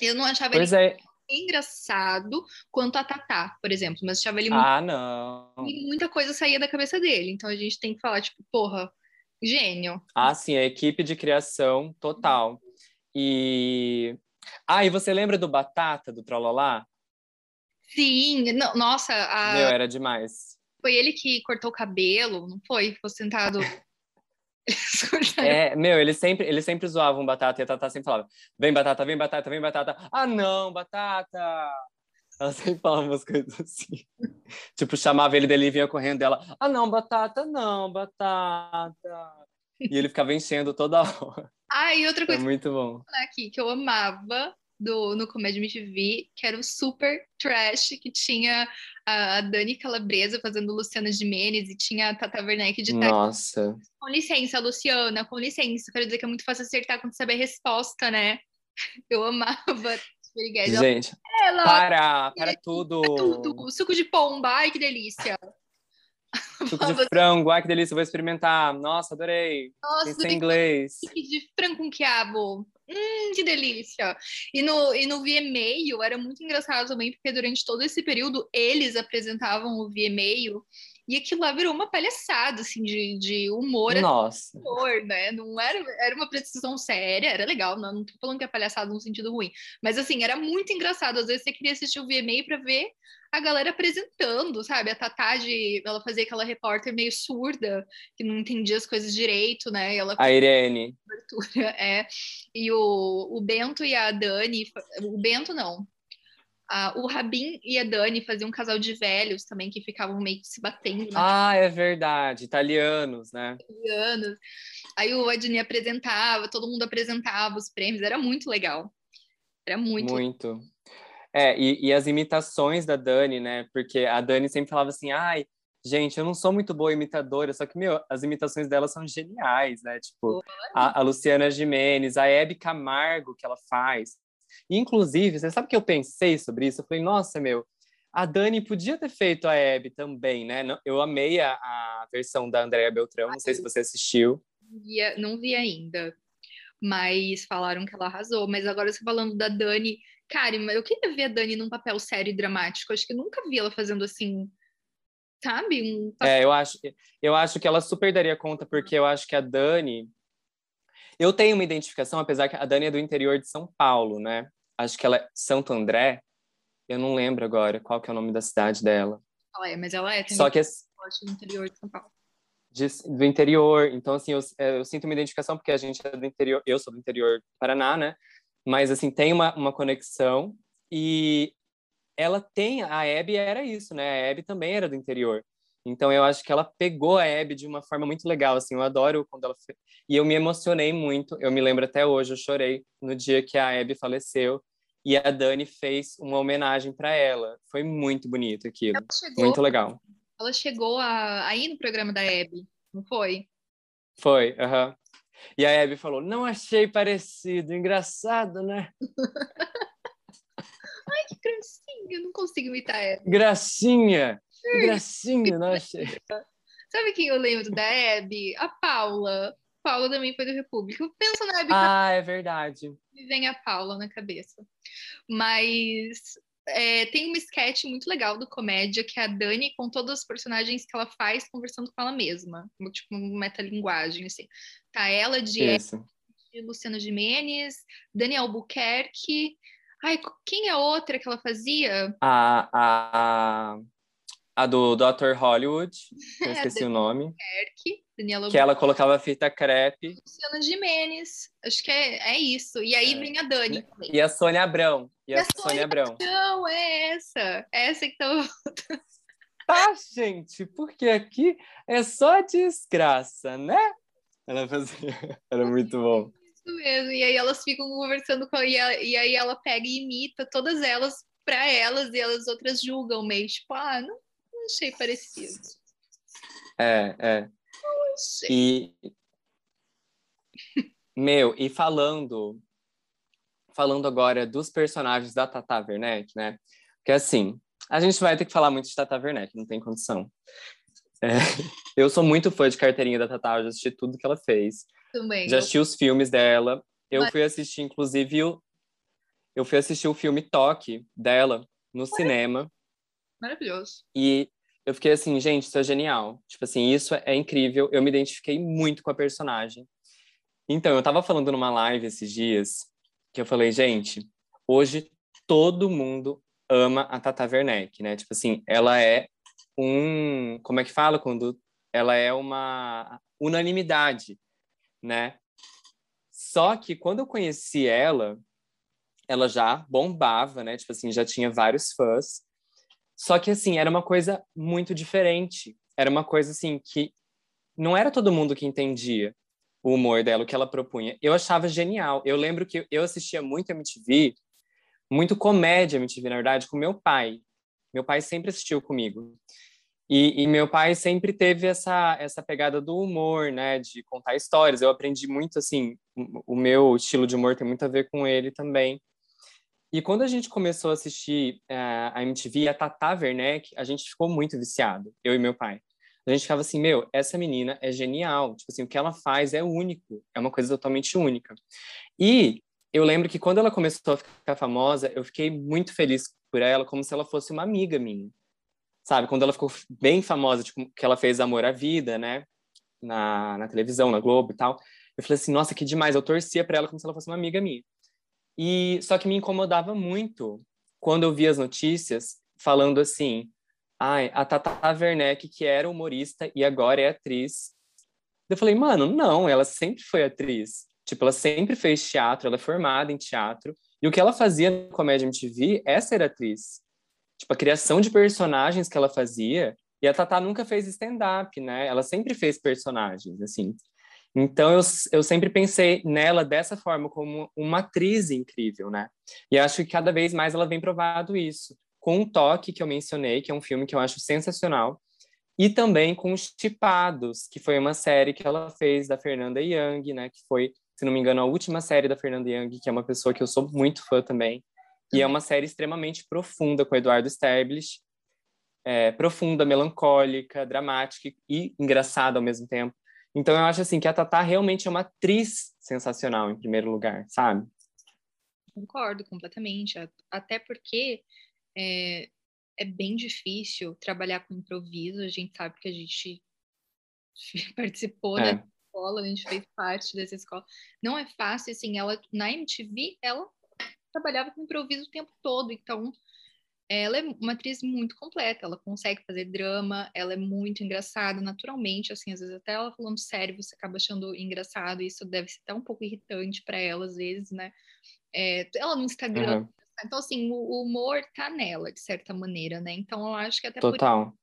Eu não achava pois ele é. engraçado quanto a Tatá, por exemplo, mas achava ele muito. Ah, não. E muita coisa saía da cabeça dele. Então a gente tem que falar, tipo, porra, Gênio. Ah, sim, a equipe de criação total. E. Ah, e você lembra do Batata, do Trololá? Sim, não, nossa. A... Meu, era demais. Foi ele que cortou o cabelo, não foi? Ficou sentado. *laughs* é, meu, eles sempre, eles sempre zoavam batata e a Tata sempre falava: vem batata, vem batata, vem batata. Ah, não, batata! Ela sempre falava umas coisas *laughs* assim. tipo, chamava ele dele e vinha correndo dela. Ah, não, batata, não, batata. E ele ficava enchendo toda hora. Ah, e outra coisa é muito bom. aqui que eu amava do, no Comédia MTV, que era o Super Trash, que tinha a Dani Calabresa fazendo Luciana Gimenez e tinha a Tata Werneck de Nossa. Com licença, Luciana, com licença. Quero dizer que é muito fácil acertar quando sabe a resposta, né? *laughs* Eu amava Gente, ela, para, para tudo. tudo. Suco de pomba, ai que delícia. Suco *laughs* de frango, ai que delícia, vou experimentar. Nossa, adorei. Nossa, Tem inglês. De frango com quiabo. Hum, que delícia! E no, e no VMA era muito engraçado também, porque durante todo esse período eles apresentavam o VMA E aquilo lá virou uma palhaçada, assim, de, de humor. Nossa. Humor, né? Não era, era uma precisão séria, era legal, não, não tô falando que é palhaçada no sentido ruim. Mas, assim, era muito engraçado. Às vezes você queria assistir o VMA para ver a galera apresentando, sabe? A Tatá, de, ela fazia aquela repórter meio surda, que não entendia as coisas direito, né? E ela a Irene. *laughs* É. E o, o Bento e a Dani, o Bento não, Uh, o Rabin e a Dani faziam um casal de velhos também que ficavam meio que se batendo. Né? Ah, é verdade, italianos, né? Italianos. Aí o Adney apresentava, todo mundo apresentava os prêmios, era muito legal. Era muito. Muito. É, e, e as imitações da Dani, né? Porque a Dani sempre falava assim, ai, gente, eu não sou muito boa imitadora, só que, meu, as imitações dela são geniais, né? Tipo, a, a, Luciana Jimenez, a Hebe Camargo, que ela faz. Inclusive, você sabe que eu pensei sobre isso? Eu falei, nossa, meu, a Dani podia ter feito a Abby também, né? Eu amei a, a versão da Andréa Beltrão, não sei se você assistiu. Não vi ainda, mas falaram que ela arrasou. Mas agora você falando da Dani, cara, eu queria ver a Dani num papel sério e dramático. Acho que nunca vi ela fazendo assim, sabe? Um É, eu acho, eu acho que ela super daria conta, porque eu acho que a Dani, eu tenho uma identificação, apesar que a Dani é do interior de São Paulo, né? Acho que ela é Santo André. Eu não lembro agora qual que é o nome da cidade dela. Ela é, mas ela é Só que é do interior de São Paulo. De, do interior. Então, assim, eu, é, eu, sinto uma identificação porque a gente é do interior. Eu sou do interior do Paraná, né? Mas, assim, tem uma, uma conexão. E ela tem... A Abby era isso, né? A Abby também era do interior. Então eu acho que ela pegou a Abby de uma forma muito legal, assim, eu adoro quando ela fez. E eu me emocionei muito, eu me lembro até hoje, eu chorei no dia que a Abby faleceu e a Dani fez uma homenagem para ela. Foi muito bonito aquilo. Chegou, muito legal. Ela chegou a, a ir no programa da Abby, não foi? Foi, aham. Uh -huh. E a Abby falou: "Não achei parecido, engraçado, né?" *laughs* Ai, que gracinha, eu não consigo imitar ela. Gracinha. Que gracinha, *laughs* nossa. Sabe quem eu lembro da Abby? A Paula. Paula também foi do República. Pensa na Abby. Ah, é verdade. Me vem a Paula na cabeça. Mas é, tem uma sketch muito legal do Comédia, que é a Dani com todos os personagens que ela faz conversando com ela mesma. Tipo, uma metalinguagem, assim. Tá ela de, de Luciana Jimenez, Dani Albuquerque. Ai, quem é outra que ela fazia? A, a, a do Dr. Hollywood, *laughs* eu esqueci o nome. Kerk, Daniela que ela colocava fita crepe. Luciana Jimenez, acho que é, é isso. E aí é. vem a Dani também. E a Sônia Abrão. E, e a, a Sônia, Sônia Abrão. Não, é essa. É essa que tá... Tá, gente, porque aqui é só desgraça, né? Ela fazia... *laughs* Era muito bom. Isso mesmo. E aí elas ficam conversando com... E, e aí ela pega e imita todas elas para elas e elas outras julgam meio tipo, ah, não achei parecido. É, é. E meu, e falando falando agora dos personagens da Tata Werneck, né? Porque assim, a gente vai ter que falar muito de Tata Werneck, não tem condição. É, *laughs* eu sou muito fã de carteirinha da Tata, já assisti tudo que ela fez. Também. Já assisti os filmes dela. Eu Mas... fui assistir, inclusive, o... eu fui assistir o filme Toque dela no cinema. Maravilhoso. E eu fiquei assim, gente, isso é genial. Tipo assim, isso é incrível. Eu me identifiquei muito com a personagem. Então, eu tava falando numa live esses dias que eu falei, gente, hoje todo mundo ama a Tata Werneck, né? Tipo assim, ela é um, como é que fala quando ela é uma unanimidade, né? Só que quando eu conheci ela, ela já bombava, né? Tipo assim, já tinha vários fãs. Só que, assim, era uma coisa muito diferente. Era uma coisa, assim, que não era todo mundo que entendia o humor dela, o que ela propunha. Eu achava genial. Eu lembro que eu assistia muito MTV, muito comédia MTV, na verdade, com meu pai. Meu pai sempre assistiu comigo. E, e, meu pai sempre teve essa, essa pegada do humor, né? De contar histórias. Eu aprendi muito, assim, o meu estilo de humor tem muito a ver com ele também. E quando a gente começou a assistir uh, a MTV, a Tata Werneck, a gente ficou muito viciado, eu e meu pai. A gente ficava assim, meu, essa menina é genial. Tipo assim, o que ela faz é único, é uma coisa totalmente única. E eu lembro que quando ela começou a ficar famosa, eu fiquei muito feliz por ela, como se ela fosse uma amiga minha. sabe? Quando ela ficou bem famosa, tipo, que ela fez Amor à Vida, né? Na, na televisão, na Globo e tal. Eu falei assim, nossa, que demais. Eu torcia para ela como se ela fosse uma amiga minha. E só que me incomodava muito quando eu via as notícias falando assim, ai, a Tata Werneck, que era humorista e agora é atriz. Eu falei, mano, não, ela sempre foi atriz. Tipo, ela sempre fez teatro, ela é formada em teatro. E o que ela fazia no Comédia MTV é ser atriz. Tipo, a criação de personagens que ela fazia. E a Tata nunca fez stand-up, né? Ela sempre fez personagens, assim. Então, eu, eu sempre pensei nela dessa forma, como uma atriz incrível, né? E acho que cada vez mais ela vem provado isso. Com o Toque, que eu mencionei, que é um filme que eu acho sensacional, e também com Os Tipados, que foi uma série que ela fez da Fernanda Young, né? Que foi, se não me engano, a última série da Fernanda Young, que é uma pessoa que eu sou muito fã também. E é uma série extremamente profunda com Eduardo Sterblich, é, profunda, melancólica, dramática e engraçada ao mesmo tempo. Então eu acho assim que a Tatá realmente é uma atriz sensacional em primeiro lugar, sabe? Concordo completamente, até porque é, é bem difícil trabalhar com improviso. A gente sabe que a gente *laughs* participou é. da escola, a gente fez parte dessa escola. Não é fácil, assim, ela na MTV ela trabalhava com improviso o tempo todo, então ela é uma atriz muito completa, ela consegue fazer drama, ela é muito engraçada naturalmente, assim, às vezes até ela falando sério, você acaba achando engraçado, isso deve ser até um pouco irritante para ela às vezes, né? É, ela no Instagram, uhum. então assim, o humor tá nela, de certa maneira, né? Então eu acho que até Total. por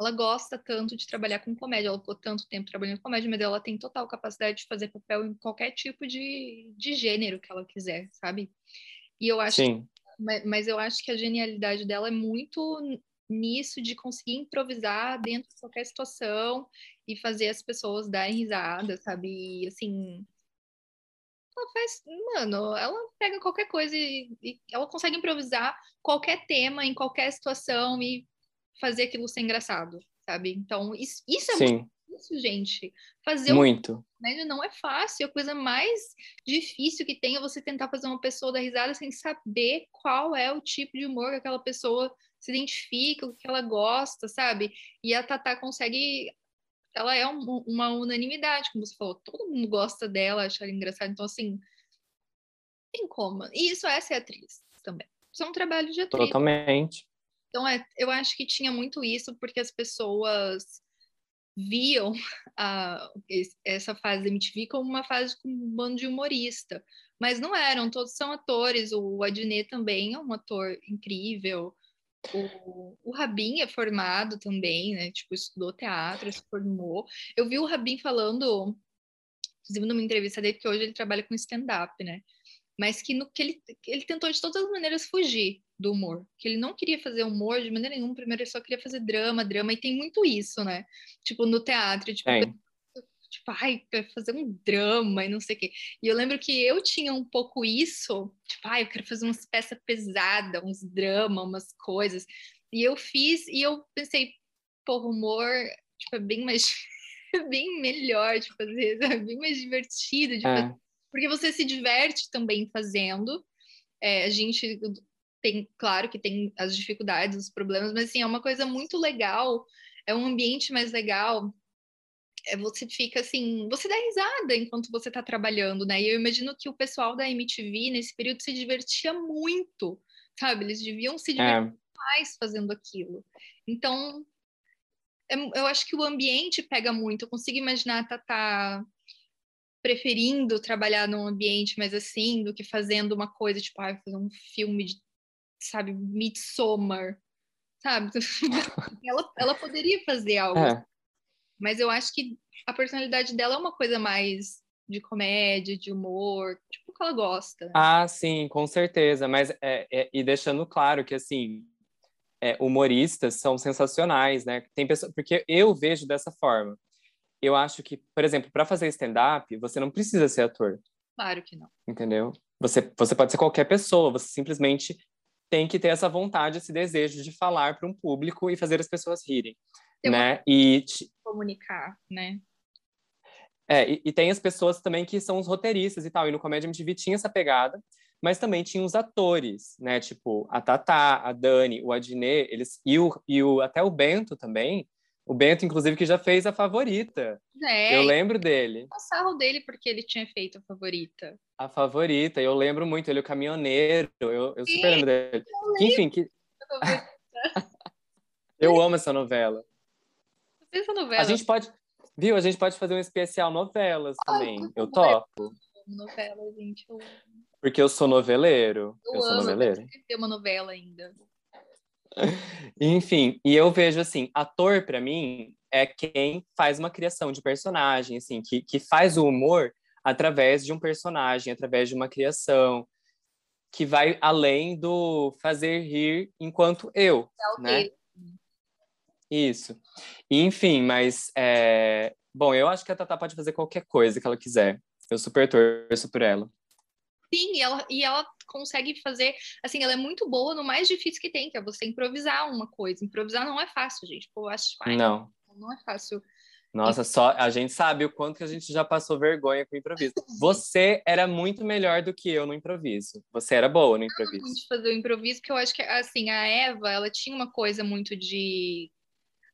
ela gosta tanto de trabalhar com comédia, ela ficou tanto tempo trabalhando com comédia, mas ela tem total capacidade de fazer papel em qualquer tipo de, de gênero que ela quiser, sabe? E eu acho Sim. Mas, mas eu acho que a genialidade dela é muito nisso de conseguir improvisar dentro de qualquer situação e fazer as pessoas darem risada, sabe? E, assim, ela faz, mano, ela pega qualquer coisa e, e, ela consegue improvisar qualquer tema em qualquer situação e fazer aquilo ser engraçado, sabe? Então, isso, isso é Sim. muito difícil, gente. Fazer muito. comédia não é fácil. A coisa mais difícil que tem é você tentar fazer uma pessoa dar risada sem saber qual é o tipo de humor que aquela pessoa se identifica, o que ela gosta, sabe? E a Tatá consegue. Ela é um, uma unanimidade, como você falou. Todo mundo gosta dela, acha ela engraçada. Então, assim, tem como. E isso é ser atriz também. Isso é um trabalho de atriz. Totalmente. Então, é, eu acho que tinha muito isso, porque as pessoas viam *laughs* a, essa fase da MTV como uma fase com um bando de humorista, mas não eram, todos são atores, o Adnet também é um ator incrível, o, o Rabin é formado também, né, tipo, estudou teatro, se formou, eu vi o Rabin falando, inclusive numa entrevista dele, que hoje ele trabalha com stand-up, né, mas que, no, que ele, ele tentou de todas as maneiras fugir do humor, que ele não queria fazer humor de maneira nenhuma, primeiro ele só queria fazer drama, drama, e tem muito isso, né? Tipo, no teatro, tipo, é. tipo, ai, fazer um drama e não sei o quê. E eu lembro que eu tinha um pouco isso, tipo, ai, eu quero fazer umas peças pesadas, uns drama, umas coisas. E eu fiz, e eu pensei, pô, humor, tipo, é bem mais, *laughs* bem melhor de fazer, é bem mais divertido de é. fazer. Porque você se diverte também fazendo. É, a gente tem, claro que tem as dificuldades, os problemas, mas assim, é uma coisa muito legal, é um ambiente mais legal. É, você fica assim, você dá risada enquanto você está trabalhando, né? E eu imagino que o pessoal da MTV nesse período se divertia muito, sabe? Eles deviam se divertir é. mais fazendo aquilo. Então, é, eu acho que o ambiente pega muito. Eu consigo imaginar a Tatá preferindo trabalhar num ambiente mais assim do que fazendo uma coisa tipo, ah, fazer um filme de sabe, Midsommar, sabe? *laughs* ela, ela poderia fazer algo, é. mas eu acho que a personalidade dela é uma coisa mais de comédia, de humor, tipo que ela gosta. Ah, sim, com certeza, mas é, é, e deixando claro que assim é, humoristas são sensacionais, né? Tem pessoas, porque eu vejo dessa forma. Eu acho que, por exemplo, para fazer stand-up, você não precisa ser ator. Claro que não. Entendeu? Você, você pode ser qualquer pessoa, você simplesmente tem que ter essa vontade, esse desejo de falar para um público e fazer as pessoas rirem, tem né? E comunicar, né? É, e, e, tem as pessoas também que são os roteiristas e tal, e no Comédia MTV tinha essa pegada, mas também tinha os atores, né? Tipo, a Tatá, a Dani, o Adnet, eles e o, e o até o Bento também. O Bento, inclusive, que já fez a favorita. É, Eu lembro dele. o sarro dele porque ele tinha feito a favorita. A favorita, eu lembro muito, ele é o caminhoneiro, eu, eu super lembro dele. Enfim, que, *laughs* eu amo essa novela. Essa novela. A gente pode, viu? A gente pode fazer um especial novelas Ai, também. por Eu favor. topo. novela, gente. Eu, Porque eu sou noveleiro. eu Eu sou noveleiro. Eu uma novela ainda. Enfim, e eu vejo assim, ator para mim é quem faz uma criação de personagem, assim, que, que faz o humor através de um personagem, através de uma criação, que vai além do fazer rir enquanto eu, É né? Isso. Enfim, mas é... bom, eu acho que a Tatá pode fazer qualquer coisa que ela quiser. Eu super torço por ela. Sim, e ela, e ela consegue fazer, assim, ela é muito boa no mais difícil que tem, que é você improvisar uma coisa. Improvisar não é fácil, gente. Pô, eu acho Não. não é fácil. Nossa, só a gente sabe o quanto que a gente já passou vergonha com o improviso. *laughs* Você era muito melhor do que eu no improviso. Você era boa no improviso. de fazer o improviso, que eu acho que, assim, a Eva, ela tinha uma coisa muito de...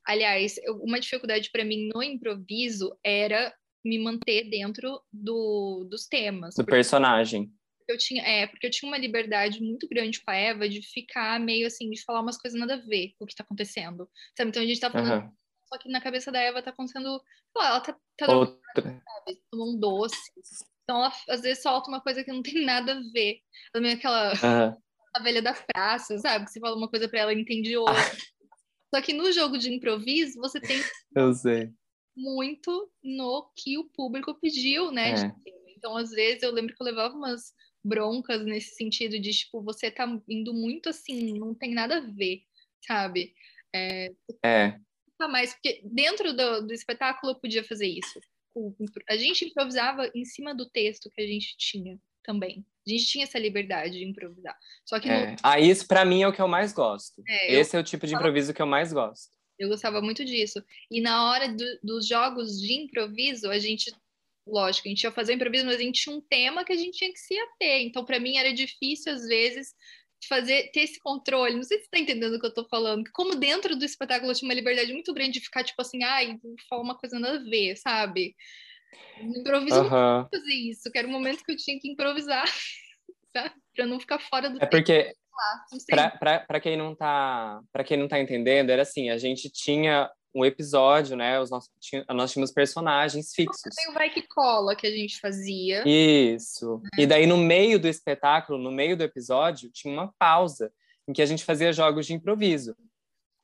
Aliás, eu- uma dificuldade para mim no improviso era me manter dentro do, dos temas. Do Porque eu tinha, é, porque eu tinha uma liberdade muito grande com a Eva de ficar meio assim, de falar umas coisas nada a ver com o que tá acontecendo. Sabe? Então a gente tá falando, Aham. só que na cabeça da Eva tá acontecendo, lá, ela tá, tá dando Outra. um doce. Então ela às vezes solta uma coisa que não tem nada a ver. Ela é meio aquela Aham. *laughs* a velha da praça, sabe? Que você fala uma coisa pra ela, entende outra. *laughs* Só que no jogo de improviso, você tem Eu sei. muito no que o público pediu, né? É. tema. Então, às vezes, eu lembro que eu levava umas broncas nesse sentido de, tipo, você tá indo muito assim, não tem nada a ver, sabe? É. Tá mais, porque dentro do, do espetáculo eu podia fazer isso. O- a gente improvisava em cima do texto que a gente tinha também. A gente tinha essa liberdade de improvisar. Só que no- é. Ah, isso pra mim é o que eu mais gosto. É, eu- Esse é o tipo de improviso que eu mais gosto. Eu gostava muito disso. E na hora do- dos jogos de improviso, a gente, lógico, a gente ia fazer o improviso, mas a gente tinha um tema que a gente tinha que se ater. Então, para mim, era difícil, às vezes, fazer, ter esse controle. Não sei se você tá entendendo o que eu tô falando. Como dentro do espetáculo eu tinha uma liberdade muito grande de ficar, tipo assim, ai, vou falar uma coisa nada a ver, sabe? No improviso podia fazer isso, que era o momento que eu tinha que improvisar, *laughs* sabe? Pra não ficar fora do É tempo porque pra quem não tá para quem não tá entendendo era assim a gente tinha um episódio né os nossos nós tínhamos personagens fixos. Tem o vai que cola que a gente fazia. isso. E daí no meio do espetáculo no meio do episódio tinha uma pausa em que a gente fazia jogos de improviso.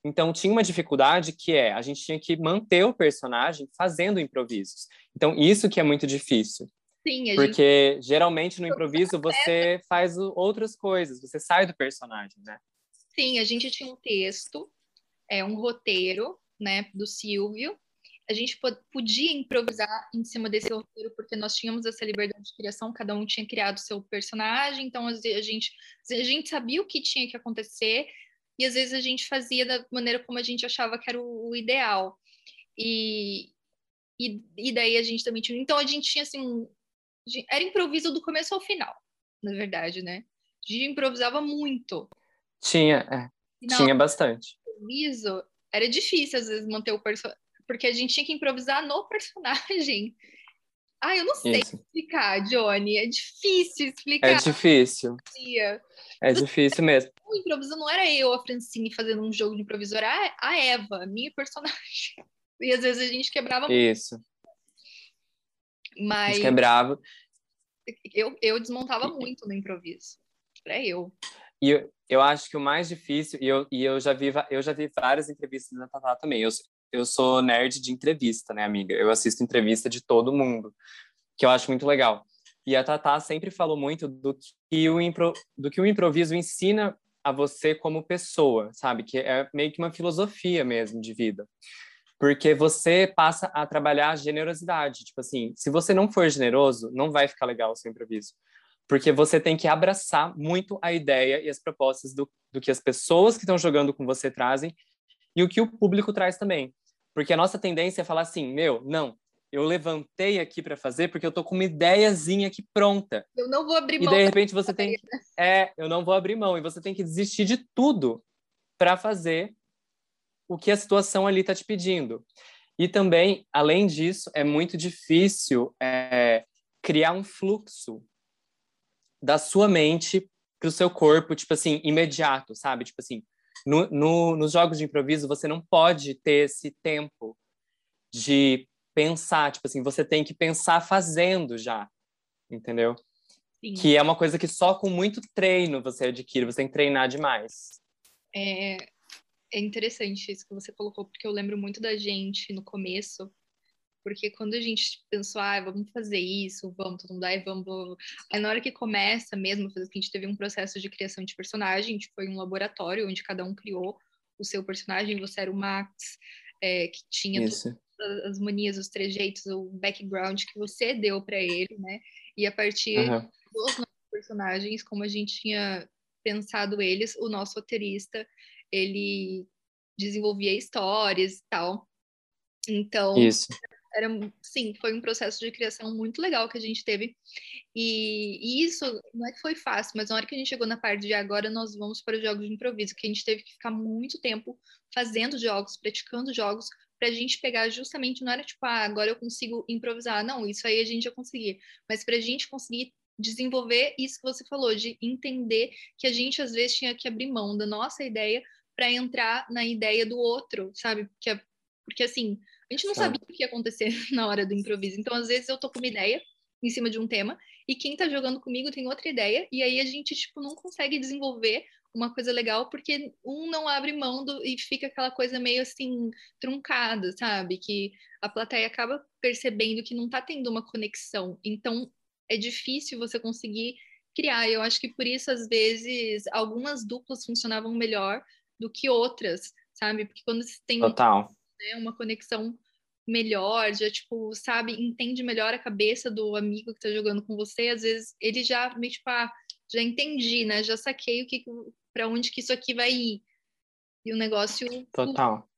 Então tinha uma dificuldade que é a gente tinha que manter o personagem fazendo improvisos. Então isso que é muito difícil. Sim, a gente porque geralmente no improviso você faz outras coisas você sai do personagem né? Sim, a gente tinha um texto, é um roteiro, né, do Silvio. A gente po- podia improvisar em cima desse roteiro porque nós tínhamos essa liberdade de criação, cada um tinha criado seu personagem, então a gente a gente sabia o que tinha que acontecer e às vezes a gente fazia da maneira como a gente achava que era o, o ideal. E, e e daí a gente também tinha, então a gente tinha assim, era improviso do começo ao final, na verdade, né? A gente improvisava muito. tinha é. Tinha bastante. improviso, era difícil às vezes manter o personagem, porque a gente tinha que improvisar no personagem. *laughs* Ah, eu não sei Isso. explicar, Johnny. É difícil É explicar. difícil. tia. É difícil mesmo. *laughs* O improviso não era eu, a Francine, fazendo um jogo de improviso, era a- a Eva, a minha personagem. *laughs* E às vezes a gente quebrava muito, Isso. A mas gente quebrava. eu, eu desmontava muito no improviso. Era eu. E eu, acho que o mais difícil, e eu, e eu já vi eu já vi várias entrevistas da Tatá também. Eu, eu sou nerd de entrevista, né, amiga? Eu assisto entrevista de todo mundo, que eu acho muito legal. E a Tatá sempre falou muito do que o, impro, do que o improviso ensina a você como pessoa, sabe? Que é meio que uma filosofia mesmo de vida. Porque você passa a trabalhar a generosidade. Tipo assim, se você não for generoso, não vai ficar legal o seu improviso. Porque você tem que abraçar muito a ideia e as propostas do, do que as pessoas que estão jogando com você trazem e o que o público traz também. Porque a nossa tendência é falar assim, meu, não, eu levantei aqui para fazer porque eu tô com uma ideiazinha aqui pronta. Eu não vou abrir E mão. de repente você tem que, é, eu não vou abrir mão e você tem que desistir de tudo para fazer o que a situação ali está te pedindo. E também, além disso, é muito difícil é, criar um fluxo da sua mente para o seu corpo, tipo assim, imediato, sabe? Tipo assim, no, no, nos jogos de improviso você não pode ter esse tempo de pensar, tipo assim, você tem que pensar fazendo já, entendeu? Sim. Que é uma coisa que só com muito treino você adquire, você tem que treinar demais. É, é interessante isso que você colocou, porque eu lembro muito da gente no começo, porque quando a gente pensou, ah, vamos fazer isso, vamos, todo mundo, aí vamos, vamos. Aí na hora que começa mesmo, a gente teve um processo de criação de personagem, a gente foi um laboratório onde cada um criou o seu personagem, você era o Max, é, que tinha as manias, os trejeitos, o background que você deu para ele, né? E a partir Aham. dos nossos personagens, como a gente tinha pensado eles, o nosso roteirista, ele desenvolvia histórias e tal. Então, Isso. Era, sim, foi um processo de criação muito legal que a gente teve. E, e isso não é que foi fácil, mas na hora que a gente chegou na parte de agora nós vamos para os jogos de improviso, que a gente teve que ficar muito tempo fazendo jogos, praticando jogos, para a gente pegar justamente, não era tipo, ah, agora eu consigo improvisar. Não, isso aí a gente já conseguia. Mas para a gente conseguir desenvolver isso que você falou, de entender que a gente às vezes tinha que abrir mão da nossa ideia para entrar na ideia do outro, sabe? Porque, porque assim, a gente não Sim. sabia o que ia acontecer *laughs* na hora do improviso. Então, às vezes, eu tô com uma ideia em cima de um tema, e quem tá jogando comigo tem outra ideia, e aí a gente, tipo, não consegue desenvolver uma coisa legal, porque um não abre mão do, e fica aquela coisa meio assim, truncada, sabe? Que a plateia acaba percebendo que não tá tendo uma conexão. Então, é difícil você conseguir criar. Eu acho que por isso, às vezes, algumas duplas funcionavam melhor do que outras, sabe? Porque quando você tem Total. Né, uma conexão melhor, já, tipo, sabe, entende melhor a cabeça do amigo que tá jogando com você, às vezes ele já, meio, tipo, ah, já entendi, né, já saquei o que, para onde que isso aqui vai ir. E o negócio... Total.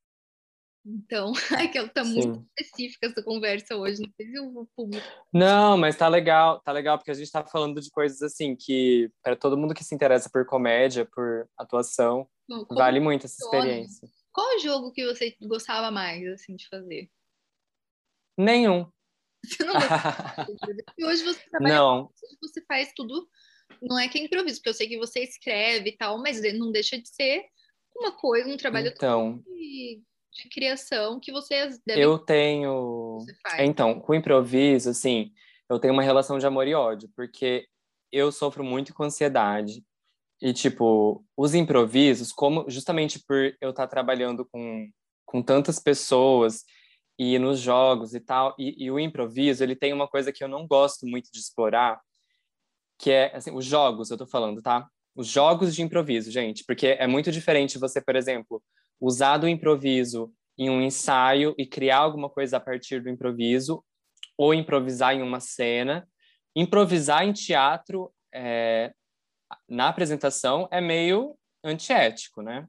Então, *laughs* é que tá muito Sim. específica essa conversa hoje, não sei se o público... Não, mas tá legal, tá legal, porque a gente tá falando de coisas assim que, para todo mundo que se interessa por comédia, por atuação, Como- vale muito essa experiência. Qual o jogo que você gostava mais, assim, de fazer? Nenhum. *laughs* Você não de hoje você trabalha Não, você faz tudo, não é que é improviso, porque eu sei que você escreve e tal, mas não deixa de ser uma coisa, um trabalho então, de, de criação que você deve eu tenho. Então, com improviso, assim, eu tenho uma relação de amor e ódio, porque eu sofro muito com ansiedade. E, tipo, os improvisos, como justamente por eu estar trabalhando com, com tantas pessoas e nos jogos e tal, e, e o improviso, ele tem uma coisa que eu não gosto muito de explorar, que é, assim, os jogos, eu tô falando, tá? Os jogos de improviso, gente, porque é muito diferente você, por exemplo, usar do improviso em um ensaio e criar alguma coisa a partir do improviso, ou improvisar em uma cena. Improvisar em teatro, é, na apresentação, é meio antiético, né?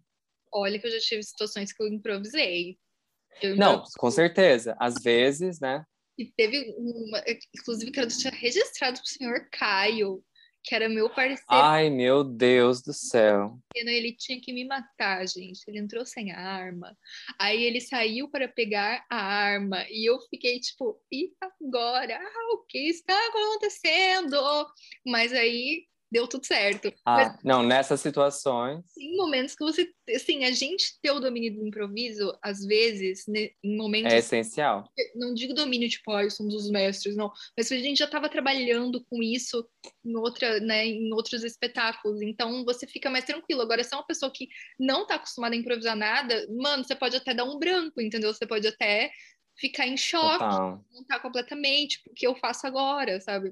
Olha que eu já tive situações que eu improvisei. Eu Não, com certeza. Às vezes, né? E teve uma, inclusive, quero deixar registrado pro senhor Caio, que era meu parceiro, Ai, meu Deus do céu. ele tinha que me matar, gente. Ele entrou sem arma. Aí ele saiu para pegar a arma e eu fiquei tipo, e agora? Ah, o que está acontecendo? Mas aí deu tudo certo. Mas Ah, não, nessas situações. tem momentos que você, assim, a gente ter o domínio do improviso, às vezes, né, em momentos É essencial. não digo domínio, tipo, ah, somos os mestres, não. Mas a gente já estava trabalhando com isso em, outra, né, em outros espetáculos. Então você fica mais tranquilo. Agora, se é uma pessoa que não está acostumada a improvisar nada, mano, você pode até dar um branco, entendeu? Você pode até ficar em choque, Total. montar completamente, porque eu faço agora, sabe?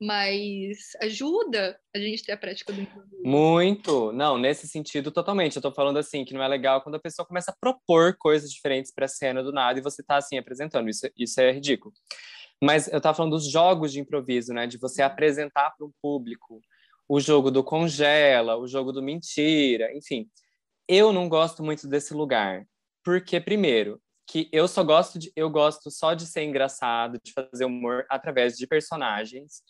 Mas ajuda a gente ter a prática do improviso. Muito. Não, nesse sentido, totalmente. Eu tô falando assim, que não é legal quando a pessoa começa a propor coisas diferentes pra cena do nada e você tá assim apresentando. Isso, isso é ridículo. Mas eu tava falando dos jogos de improviso, né? De você apresentar para um público o jogo do congela, o jogo do mentira, enfim. Eu não gosto muito desse lugar. Porque, primeiro, que eu só gosto de eu gosto só de ser engraçado, de fazer humor através de personagens.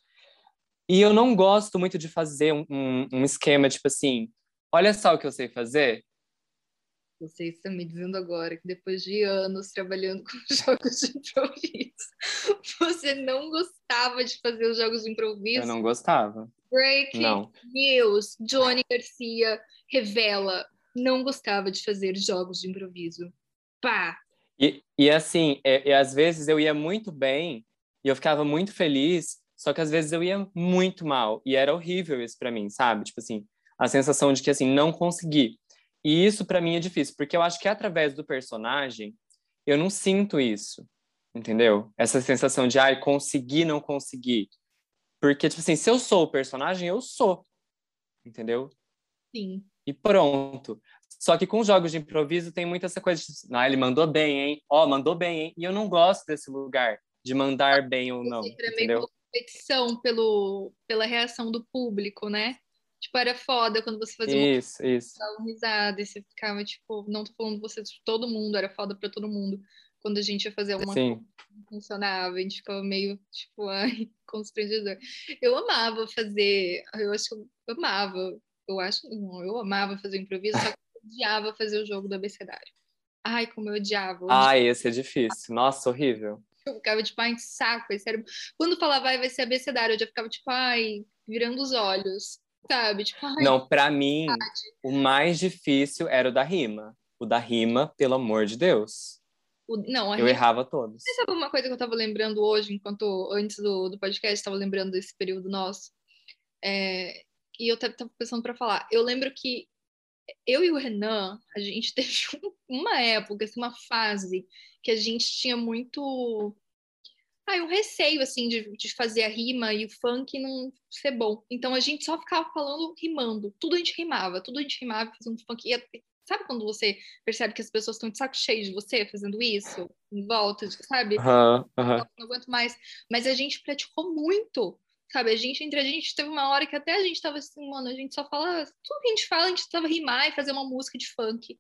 E eu não gosto muito de fazer um, um, um esquema tipo assim, olha só o que eu sei fazer. Você está me dizendo agora que depois de anos trabalhando com *laughs* jogos de improviso, você não gostava de fazer os jogos de improviso? Eu não gostava. Breaking não. news: Johnny Garcia revela não gostava de fazer jogos de improviso. Pá! E, e assim, e às vezes eu ia muito bem e eu ficava muito feliz, só que às vezes eu ia muito mal e era horrível isso para mim, sabe? Tipo assim, a sensação de que assim não consegui. E isso para mim é difícil, porque eu acho que através do personagem eu não sinto isso, entendeu? Essa sensação de ai, consegui, não consegui. Porque tipo assim, se eu sou o personagem, eu sou. Entendeu? Sim. E pronto. Só que com jogos de improviso tem muita essa coisa de, ah, ele mandou bem, hein? Ó, oh, mandou bem, hein? E eu não gosto desse lugar de mandar bem ou não, entendeu? Competição pelo, pela reação do público, né? Tipo, era foda quando você fazia isso, uma isso. dava risada e você ficava, tipo, não tô falando você de todo mundo, era foda pra todo mundo. Quando a gente ia fazer uma Sim. coisa não funcionava, a gente ficava meio, tipo, *laughs* ai, constrangedor. Eu amava fazer, eu acho que eu amava, eu acho, não, eu amava fazer improviso, só que eu odiava fazer o jogo do abecedário. Ai, como eu odiava. Ai, esse é difícil. Nossa, horrível. Eu ficava, tipo, ai, saco, esse era... Quando falava, vai, vai ser abecedário, eu já ficava, tipo, ai, virando os olhos sabe? Tipo, ai, não, para mim, o mais difícil era o da rima. O da rima, pelo amor de Deus. O, não, eu rima... errava todos. Você sabe uma coisa que eu tava lembrando hoje, enquanto antes do, do podcast, estava lembrando desse período nosso. É, e eu tava pensando para falar. Eu lembro que eu e o Renan, a gente *laughs* teve uma época, assim, uma fase que a gente tinha muito ah, um receio, assim, de, de fazer a rima e o funk não ser bom. Então a gente só ficava falando, rimando. Tudo a gente rimava, tudo a gente rimava fazendo funk. E sabe quando você percebe que as pessoas estão de saco cheio de você fazendo isso? Em volta, sabe? Uhum, uhum. Não aguento mais. Mas a gente praticou muito. Sabe, a gente, entre a gente, teve uma hora que até a gente tava assim, mano, a gente só fala, tudo que a gente fala, a gente tava rimar e fazer uma música de funk.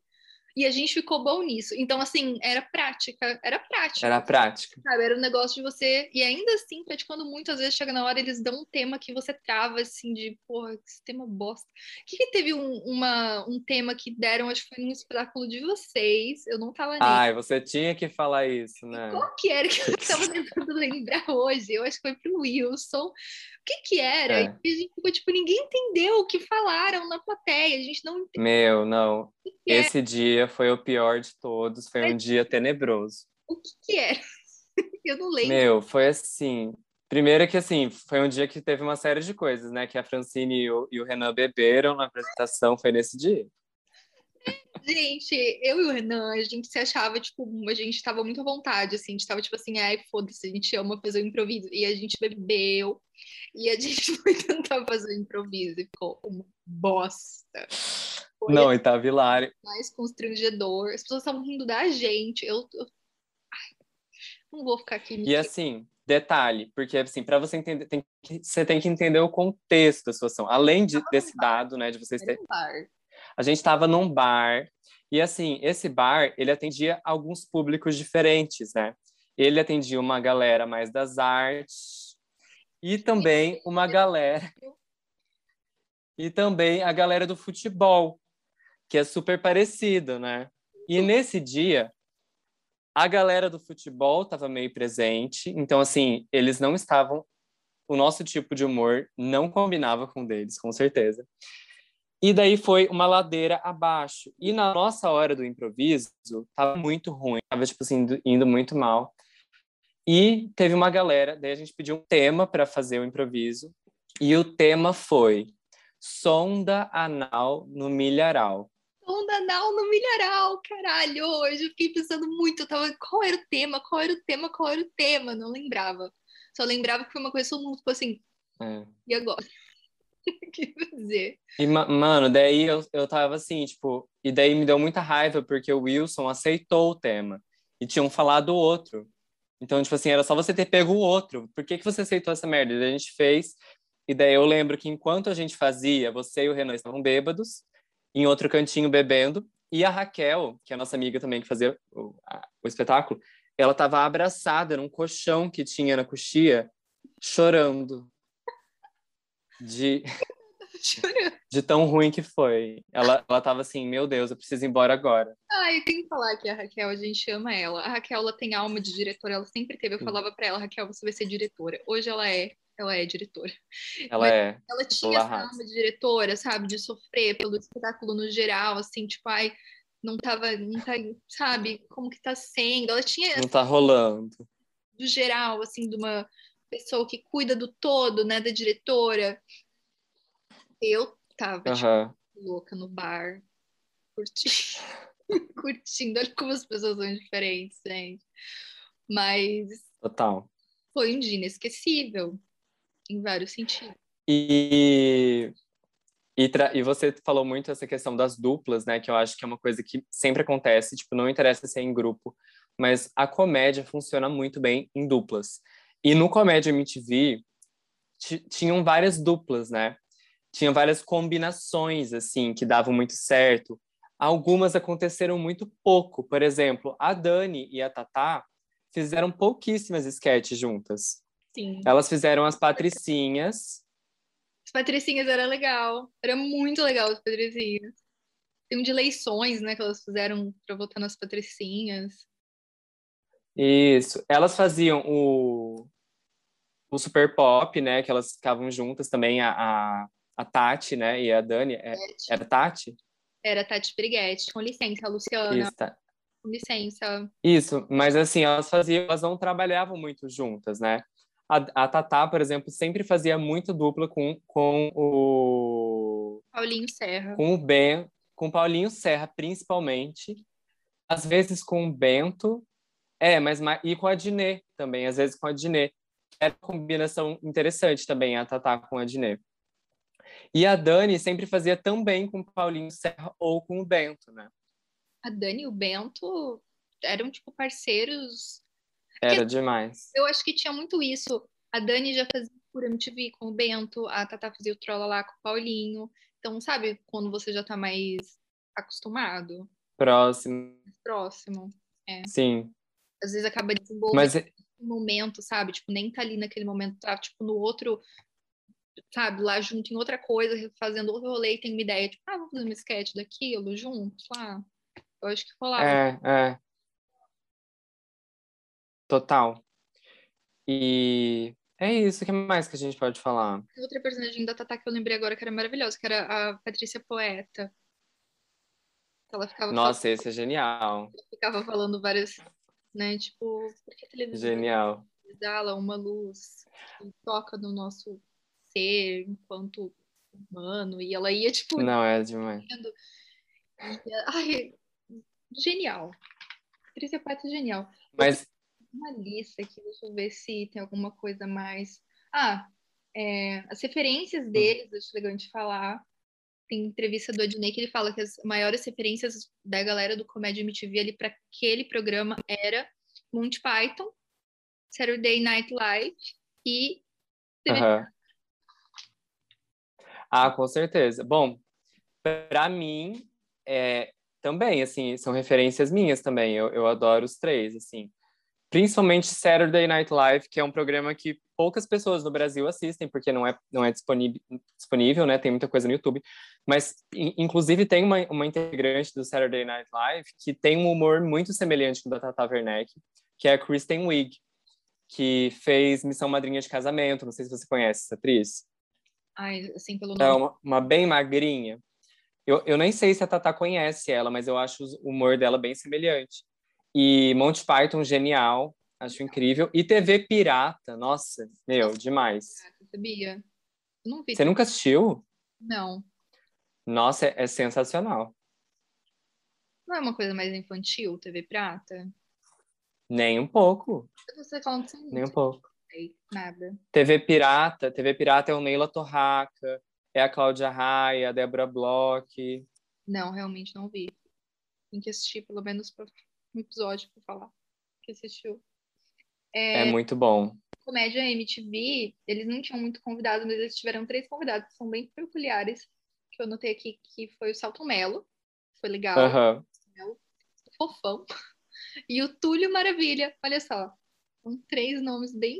E a gente ficou bom nisso. Então, assim, era prática, era prática. Era prática. Sabe? Era um negócio de você. E ainda assim, praticando muito, às vezes chega na hora, eles dão um tema que você trava, assim, de, porra, esse tema bosta. O que, que teve um, uma, um tema que deram, acho que foi num espetáculo de vocês. Eu não tava nem. Ai, você tinha que falar isso, né? Qual que era que eu *laughs* tava tentando lembrar hoje? Eu acho que foi pro Wilson que que era? É. E a gente ficou, tipo, ninguém entendeu o que falaram na plateia, a gente não entendeu. Meu, não. Esse dia foi o pior de todos, foi um dia tenebroso. O que que era? *laughs* Eu não lembro. Meu, foi assim... Primeiro que, assim, foi um dia que teve uma série de coisas, né? Que a Francine e o, e o Renan beberam na apresentação, foi nesse dia. Gente, eu e o Renan, a gente se achava, tipo, a gente tava muito à vontade, assim, a gente tava, tipo assim, ai, foda-se, a gente ama fazer o improviso. E a gente bebeu, e a gente *laughs* foi tentar fazer o improviso, e ficou uma bosta. Foi Não, e tava hilário. Mais constrangedor. As pessoas estavam rindo da gente. Eu, eu... Ai, não vou ficar aqui. E assim, detalhe, porque assim, para você entender, tem que, você tem que entender o contexto da situação. Além de, desse dado, né, de vocês terem a gente estava num bar e assim, esse bar, ele atendia alguns públicos diferentes, né? Ele atendia uma galera mais das artes e também uma galera *laughs* e também a galera do futebol, que é super parecido, né? E nesse dia, a galera do futebol estava meio presente, então assim, eles não estavam o nosso tipo de humor não combinava com o deles, com certeza. E daí foi uma ladeira abaixo. E na nossa hora do improviso, tava muito ruim, tava tipo assim, indo muito mal. E teve uma galera, daí a gente pediu um tema para fazer o improviso, e o tema foi sonda anal no milharal. Sonda anal no milharal, caralho! Hoje eu fiquei pensando muito, eu tava, qual era o tema, qual era o tema, qual era o tema? Não lembrava. Só lembrava que foi uma coisa, todo mundo ficou assim, é. e agora? *laughs* que dizer. E, mano, daí eu, eu tava assim, tipo, e daí me deu muita raiva porque o Wilson aceitou o tema e tinham falado outro. Então, tipo assim, era só você ter pego o outro. Por que, que você aceitou essa merda? E daí a gente fez, e daí eu lembro que enquanto a gente fazia, você e o Renan estavam bêbados, em outro cantinho bebendo, E a Raquel, que é a nossa amiga também que fazia o, a, o espetáculo, ela estava abraçada num colchão que tinha na coxia, chorando. De, de tão ruim que foi. Ela, ela tava assim, meu Deus, eu preciso ir embora agora. Ah, eu tenho que falar que a Raquel, a gente ama ela. A Raquel, ela tem alma de diretora, ela sempre teve. Eu falava pra ela, Raquel, você vai ser diretora. Hoje ela é, ela é diretora. Ela Mas é. Ela tinha essa alma de diretora, sabe? De sofrer pelo espetáculo no geral, assim, tipo, ai, não tava, não tá, sabe? Como que tá sendo? Ela tinha. Não tá rolando. Do geral, assim, de uma pessoa que cuida do todo, né, da diretora. Eu tava uhum. tipo, louca no bar, curtindo, *laughs* curtindo. Olha como as pessoas são diferentes, gente. Mas. Total. Foi um dia inesquecível, em vários sentidos. E, e, e, você falou muito essa questão das duplas, né? Que eu acho que é uma coisa que sempre acontece, tipo, não interessa ser em grupo, mas a comédia funciona muito bem em duplas. E no Comédia MTV tinham várias duplas, né? Tinha várias combinações assim que davam muito certo. Algumas aconteceram muito pouco. Por exemplo, a Dani e a Tatá fizeram pouquíssimas sketches juntas. Sim. Elas fizeram as Patricinhas. As Patricinhas era legal. Era muito legal as Patricinhas. Tem um de eleições, né, que elas fizeram para votar nas Patricinhas. Isso. Elas faziam o o Super Pop, né? Que elas ficavam juntas também, a, a, a Tati, né? E a Dani. É, era Tati? Era Tati Briguetti. Com licença, Luciana. Isso, tá. Com licença. Isso, mas assim, elas faziam, elas não trabalhavam muito juntas, né? A, a Tatá, por exemplo, sempre fazia muito dupla com, com o. Paulinho Serra. Com o Ben, com o Paulinho Serra, principalmente. Às vezes com o Bento. É, mas e com a Dinê também, às vezes com a Dinê era uma combinação interessante também, a Tatá com a Dinê. E a Dani sempre fazia também com o Paulinho Serra ou com o Bento, né? A Dani e o Bento eram, tipo, parceiros... Era demais. Eu acho que tinha muito isso. A Dani já fazia por MTV com o Bento, a Tatá fazia o Trolla lá com o Paulinho. Então, sabe quando você já tá mais acostumado? Próximo. Próximo, é. Sim. Às vezes acaba desenvolvendo... Mas momento, sabe? Tipo, nem tá ali naquele momento, tá, tipo, no outro, sabe, lá junto em outra coisa, fazendo outro rolê e tem uma ideia, tipo, ah, vamos fazer um sketch daquilo juntos lá. Eu acho que rolava. É, é. Total. E é isso, o que mais que a gente pode falar? Outra personagem da Tata que eu lembrei agora que era maravilhosa, que era a Patrícia Poeta. Ela ficava Nossa, falando... esse é genial. Ela ficava falando várias né? Tipo, porque a televisão Genial. dá uma luz que toca no nosso ser enquanto humano e ela ia tipo não é demais ai genial Patrícia Pátria é genial mas uma lista aqui deixa eu ver se tem alguma coisa mais ah é, as referências hum. deles acho legal de falar tem entrevista do Adnei que ele fala que as maiores referências da galera do Comédia MTV ali para aquele programa era Monty Python, Saturday Night Live e uhum. Ah, com certeza. Bom, para mim, é, também, assim, são referências minhas também. Eu, eu adoro os três, assim principalmente Saturday Night Live, que é um programa que poucas pessoas no Brasil assistem, porque não é, não é disponível, disponível, né? Tem muita coisa no YouTube. Mas, inclusive, tem uma, uma integrante do Saturday Night Live que tem um humor muito semelhante com o da Tata Werneck, que é a Kristen Wiig, que fez Missão Madrinha de Casamento. Não sei se você conhece essa atriz. Ai, assim, pelo é nome. É uma, uma bem magrinha. Eu, eu nem sei se a Tata conhece ela, mas eu acho o humor dela bem semelhante. E Monty Python, genial. Acho incrível. E TV Pirata, nossa, meu, demais. Sabia? Não vi. Você nunca assistiu? Não. Nossa, é, é, sensacional. Não é uma coisa mais infantil, TV Pirata? Nem um pouco. Você falando sem Nem um pouco. Nada. TV Pirata, TV Pirata é o Neila Torraca, é a Cláudia Raia, a Débora Bloch. Não, realmente não vi. Tem que assistir pelo menos para um episódio para falar que assistiu. É, é, muito bom. Comédia MTV, eles não tinham muito convidados, mas eles tiveram três convidados que são bem peculiares, que eu notei aqui, que foi o Salto Melo, foi legal. Aham. Fofão. *laughs* E o Túlio Maravilha, olha só. São três nomes bem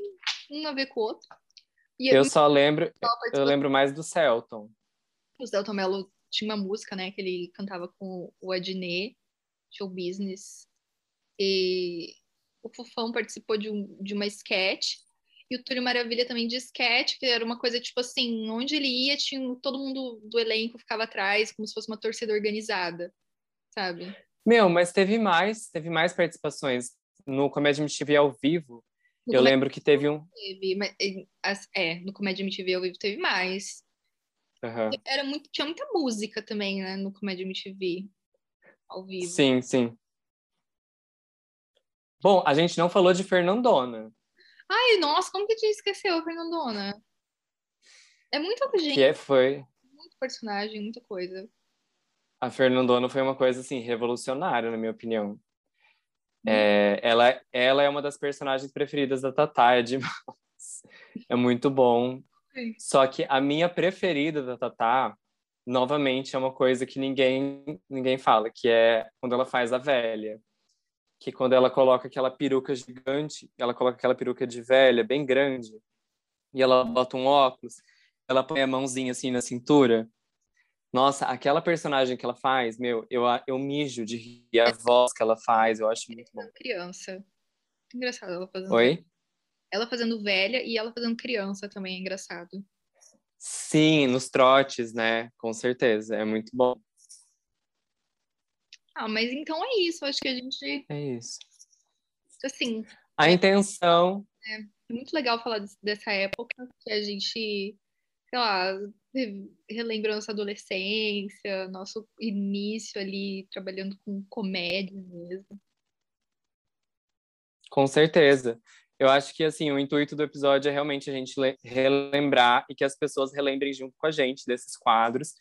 um a ver com o outro. E Eu é só lembro, eu lembro mais do Celton. O Zelton Mello tinha uma música, né, que ele cantava com o Adnet, Show Business. E o Fofão participou de, um, de uma sketch. E o Túlio Maravilha também de sketch, que era uma coisa tipo assim, onde ele ia, tinha todo mundo do elenco ficava atrás, como se fosse uma torcida organizada, sabe? Meu, mas teve mais, teve mais participações no Comédia MTV ao vivo. No Eu lembro que teve um. teve, mas, as- é, no Comédia MTV ao vivo teve mais. Aham. Era muito, tinha muita música também, né, no Comédia MTV ao vivo. Sim, sim. Bom, a gente não falou de Fernandona, Ai, nossa, como que a gente esqueceu a Fernandona? É muita gente, que é, foi. muito personagem, muita coisa. A Fernandona foi uma coisa assim revolucionária, na minha opinião. Hum. É, ela, ela é uma das personagens preferidas da Tatá, é demais. *laughs* É muito bom. Sim. Só que a minha preferida da Tatá, novamente, é uma coisa que ninguém ninguém fala, que é quando ela faz a velha. Que quando ela coloca aquela peruca gigante, ela coloca aquela peruca de velha, bem grande, e ela bota um óculos, ela põe a mãozinha assim na cintura. Nossa, aquela personagem que ela faz, meu, eu, eu mijo de rir. A voz que ela faz, eu acho muito bom. Criança. Engraçado ela fazendo. Oi? Ela fazendo velha e ela fazendo criança também é engraçado. Sim, nos trotes, né? Com certeza, é muito bom. Ah, mas então é isso. Acho que a gente, É isso. assim, A intenção, é muito legal falar des- dessa época que a gente, sei lá, re- relembra nossa adolescência, nosso início ali trabalhando com comédia mesmo. com certeza. Eu acho que assim, o intuito do episódio é realmente a gente le- relembrar e que as pessoas relembrem junto com a gente desses quadros.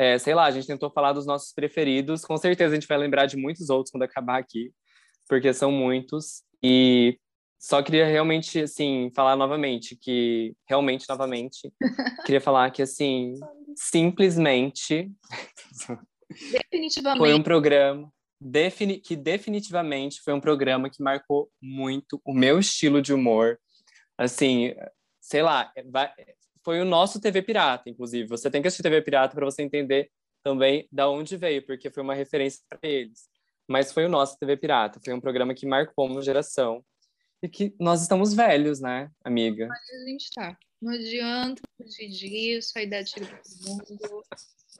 É, sei lá, a gente tentou falar dos nossos preferidos, com certeza a gente vai lembrar de muitos outros quando acabar aqui, porque são muitos. E só queria realmente, assim, falar novamente que, realmente, novamente, *laughs* queria falar que, assim, simplesmente Definitivamente. foi um programa defini que definitivamente foi um programa que marcou muito o meu estilo de humor. Assim, sei lá, foi o nosso TV Pirata, inclusive. Você tem que assistir TV Pirata para você entender também da onde veio, porque foi uma referência para eles. Mas foi o nosso TV Pirata, foi um programa que marcou uma geração e que nós estamos velhos, né, amiga? a gente tá. Não adianta fugir disso, a idade chega todo mundo.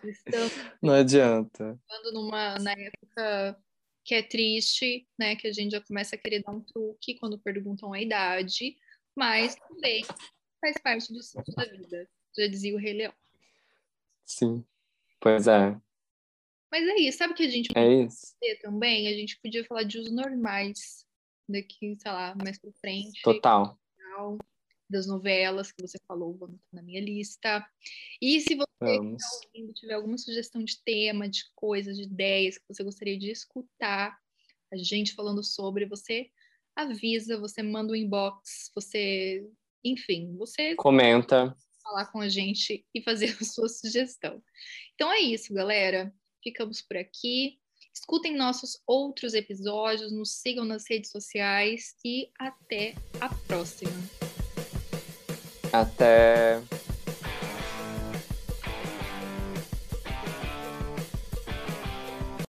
Estamos Não adianta. numa, na época que é triste, né? Que a gente já começa a querer dar um truque quando perguntam a idade, mas também faz parte do ciclo da vida. Já dizia o Rei Leão. Sim. Pois é, Mas é isso, sabe o que a gente é isso. podia ter também? A gente podia falar de usos normais daqui, sei lá, mais pra frente. Total. tal, das novelas que você falou, vão estar na minha lista. E se você Vamos. ouvindo, tiver alguma sugestão de tema, de coisas, de ideias que você gostaria de escutar a gente falando sobre, você avisa, você manda um inbox, você, enfim, você Comenta. falar com a gente e fazer *laughs* a sua sugestão. Então é isso, galera. Ficamos por aqui. Escutem nossos outros episódios, nos sigam nas redes sociais e até a próxima. Até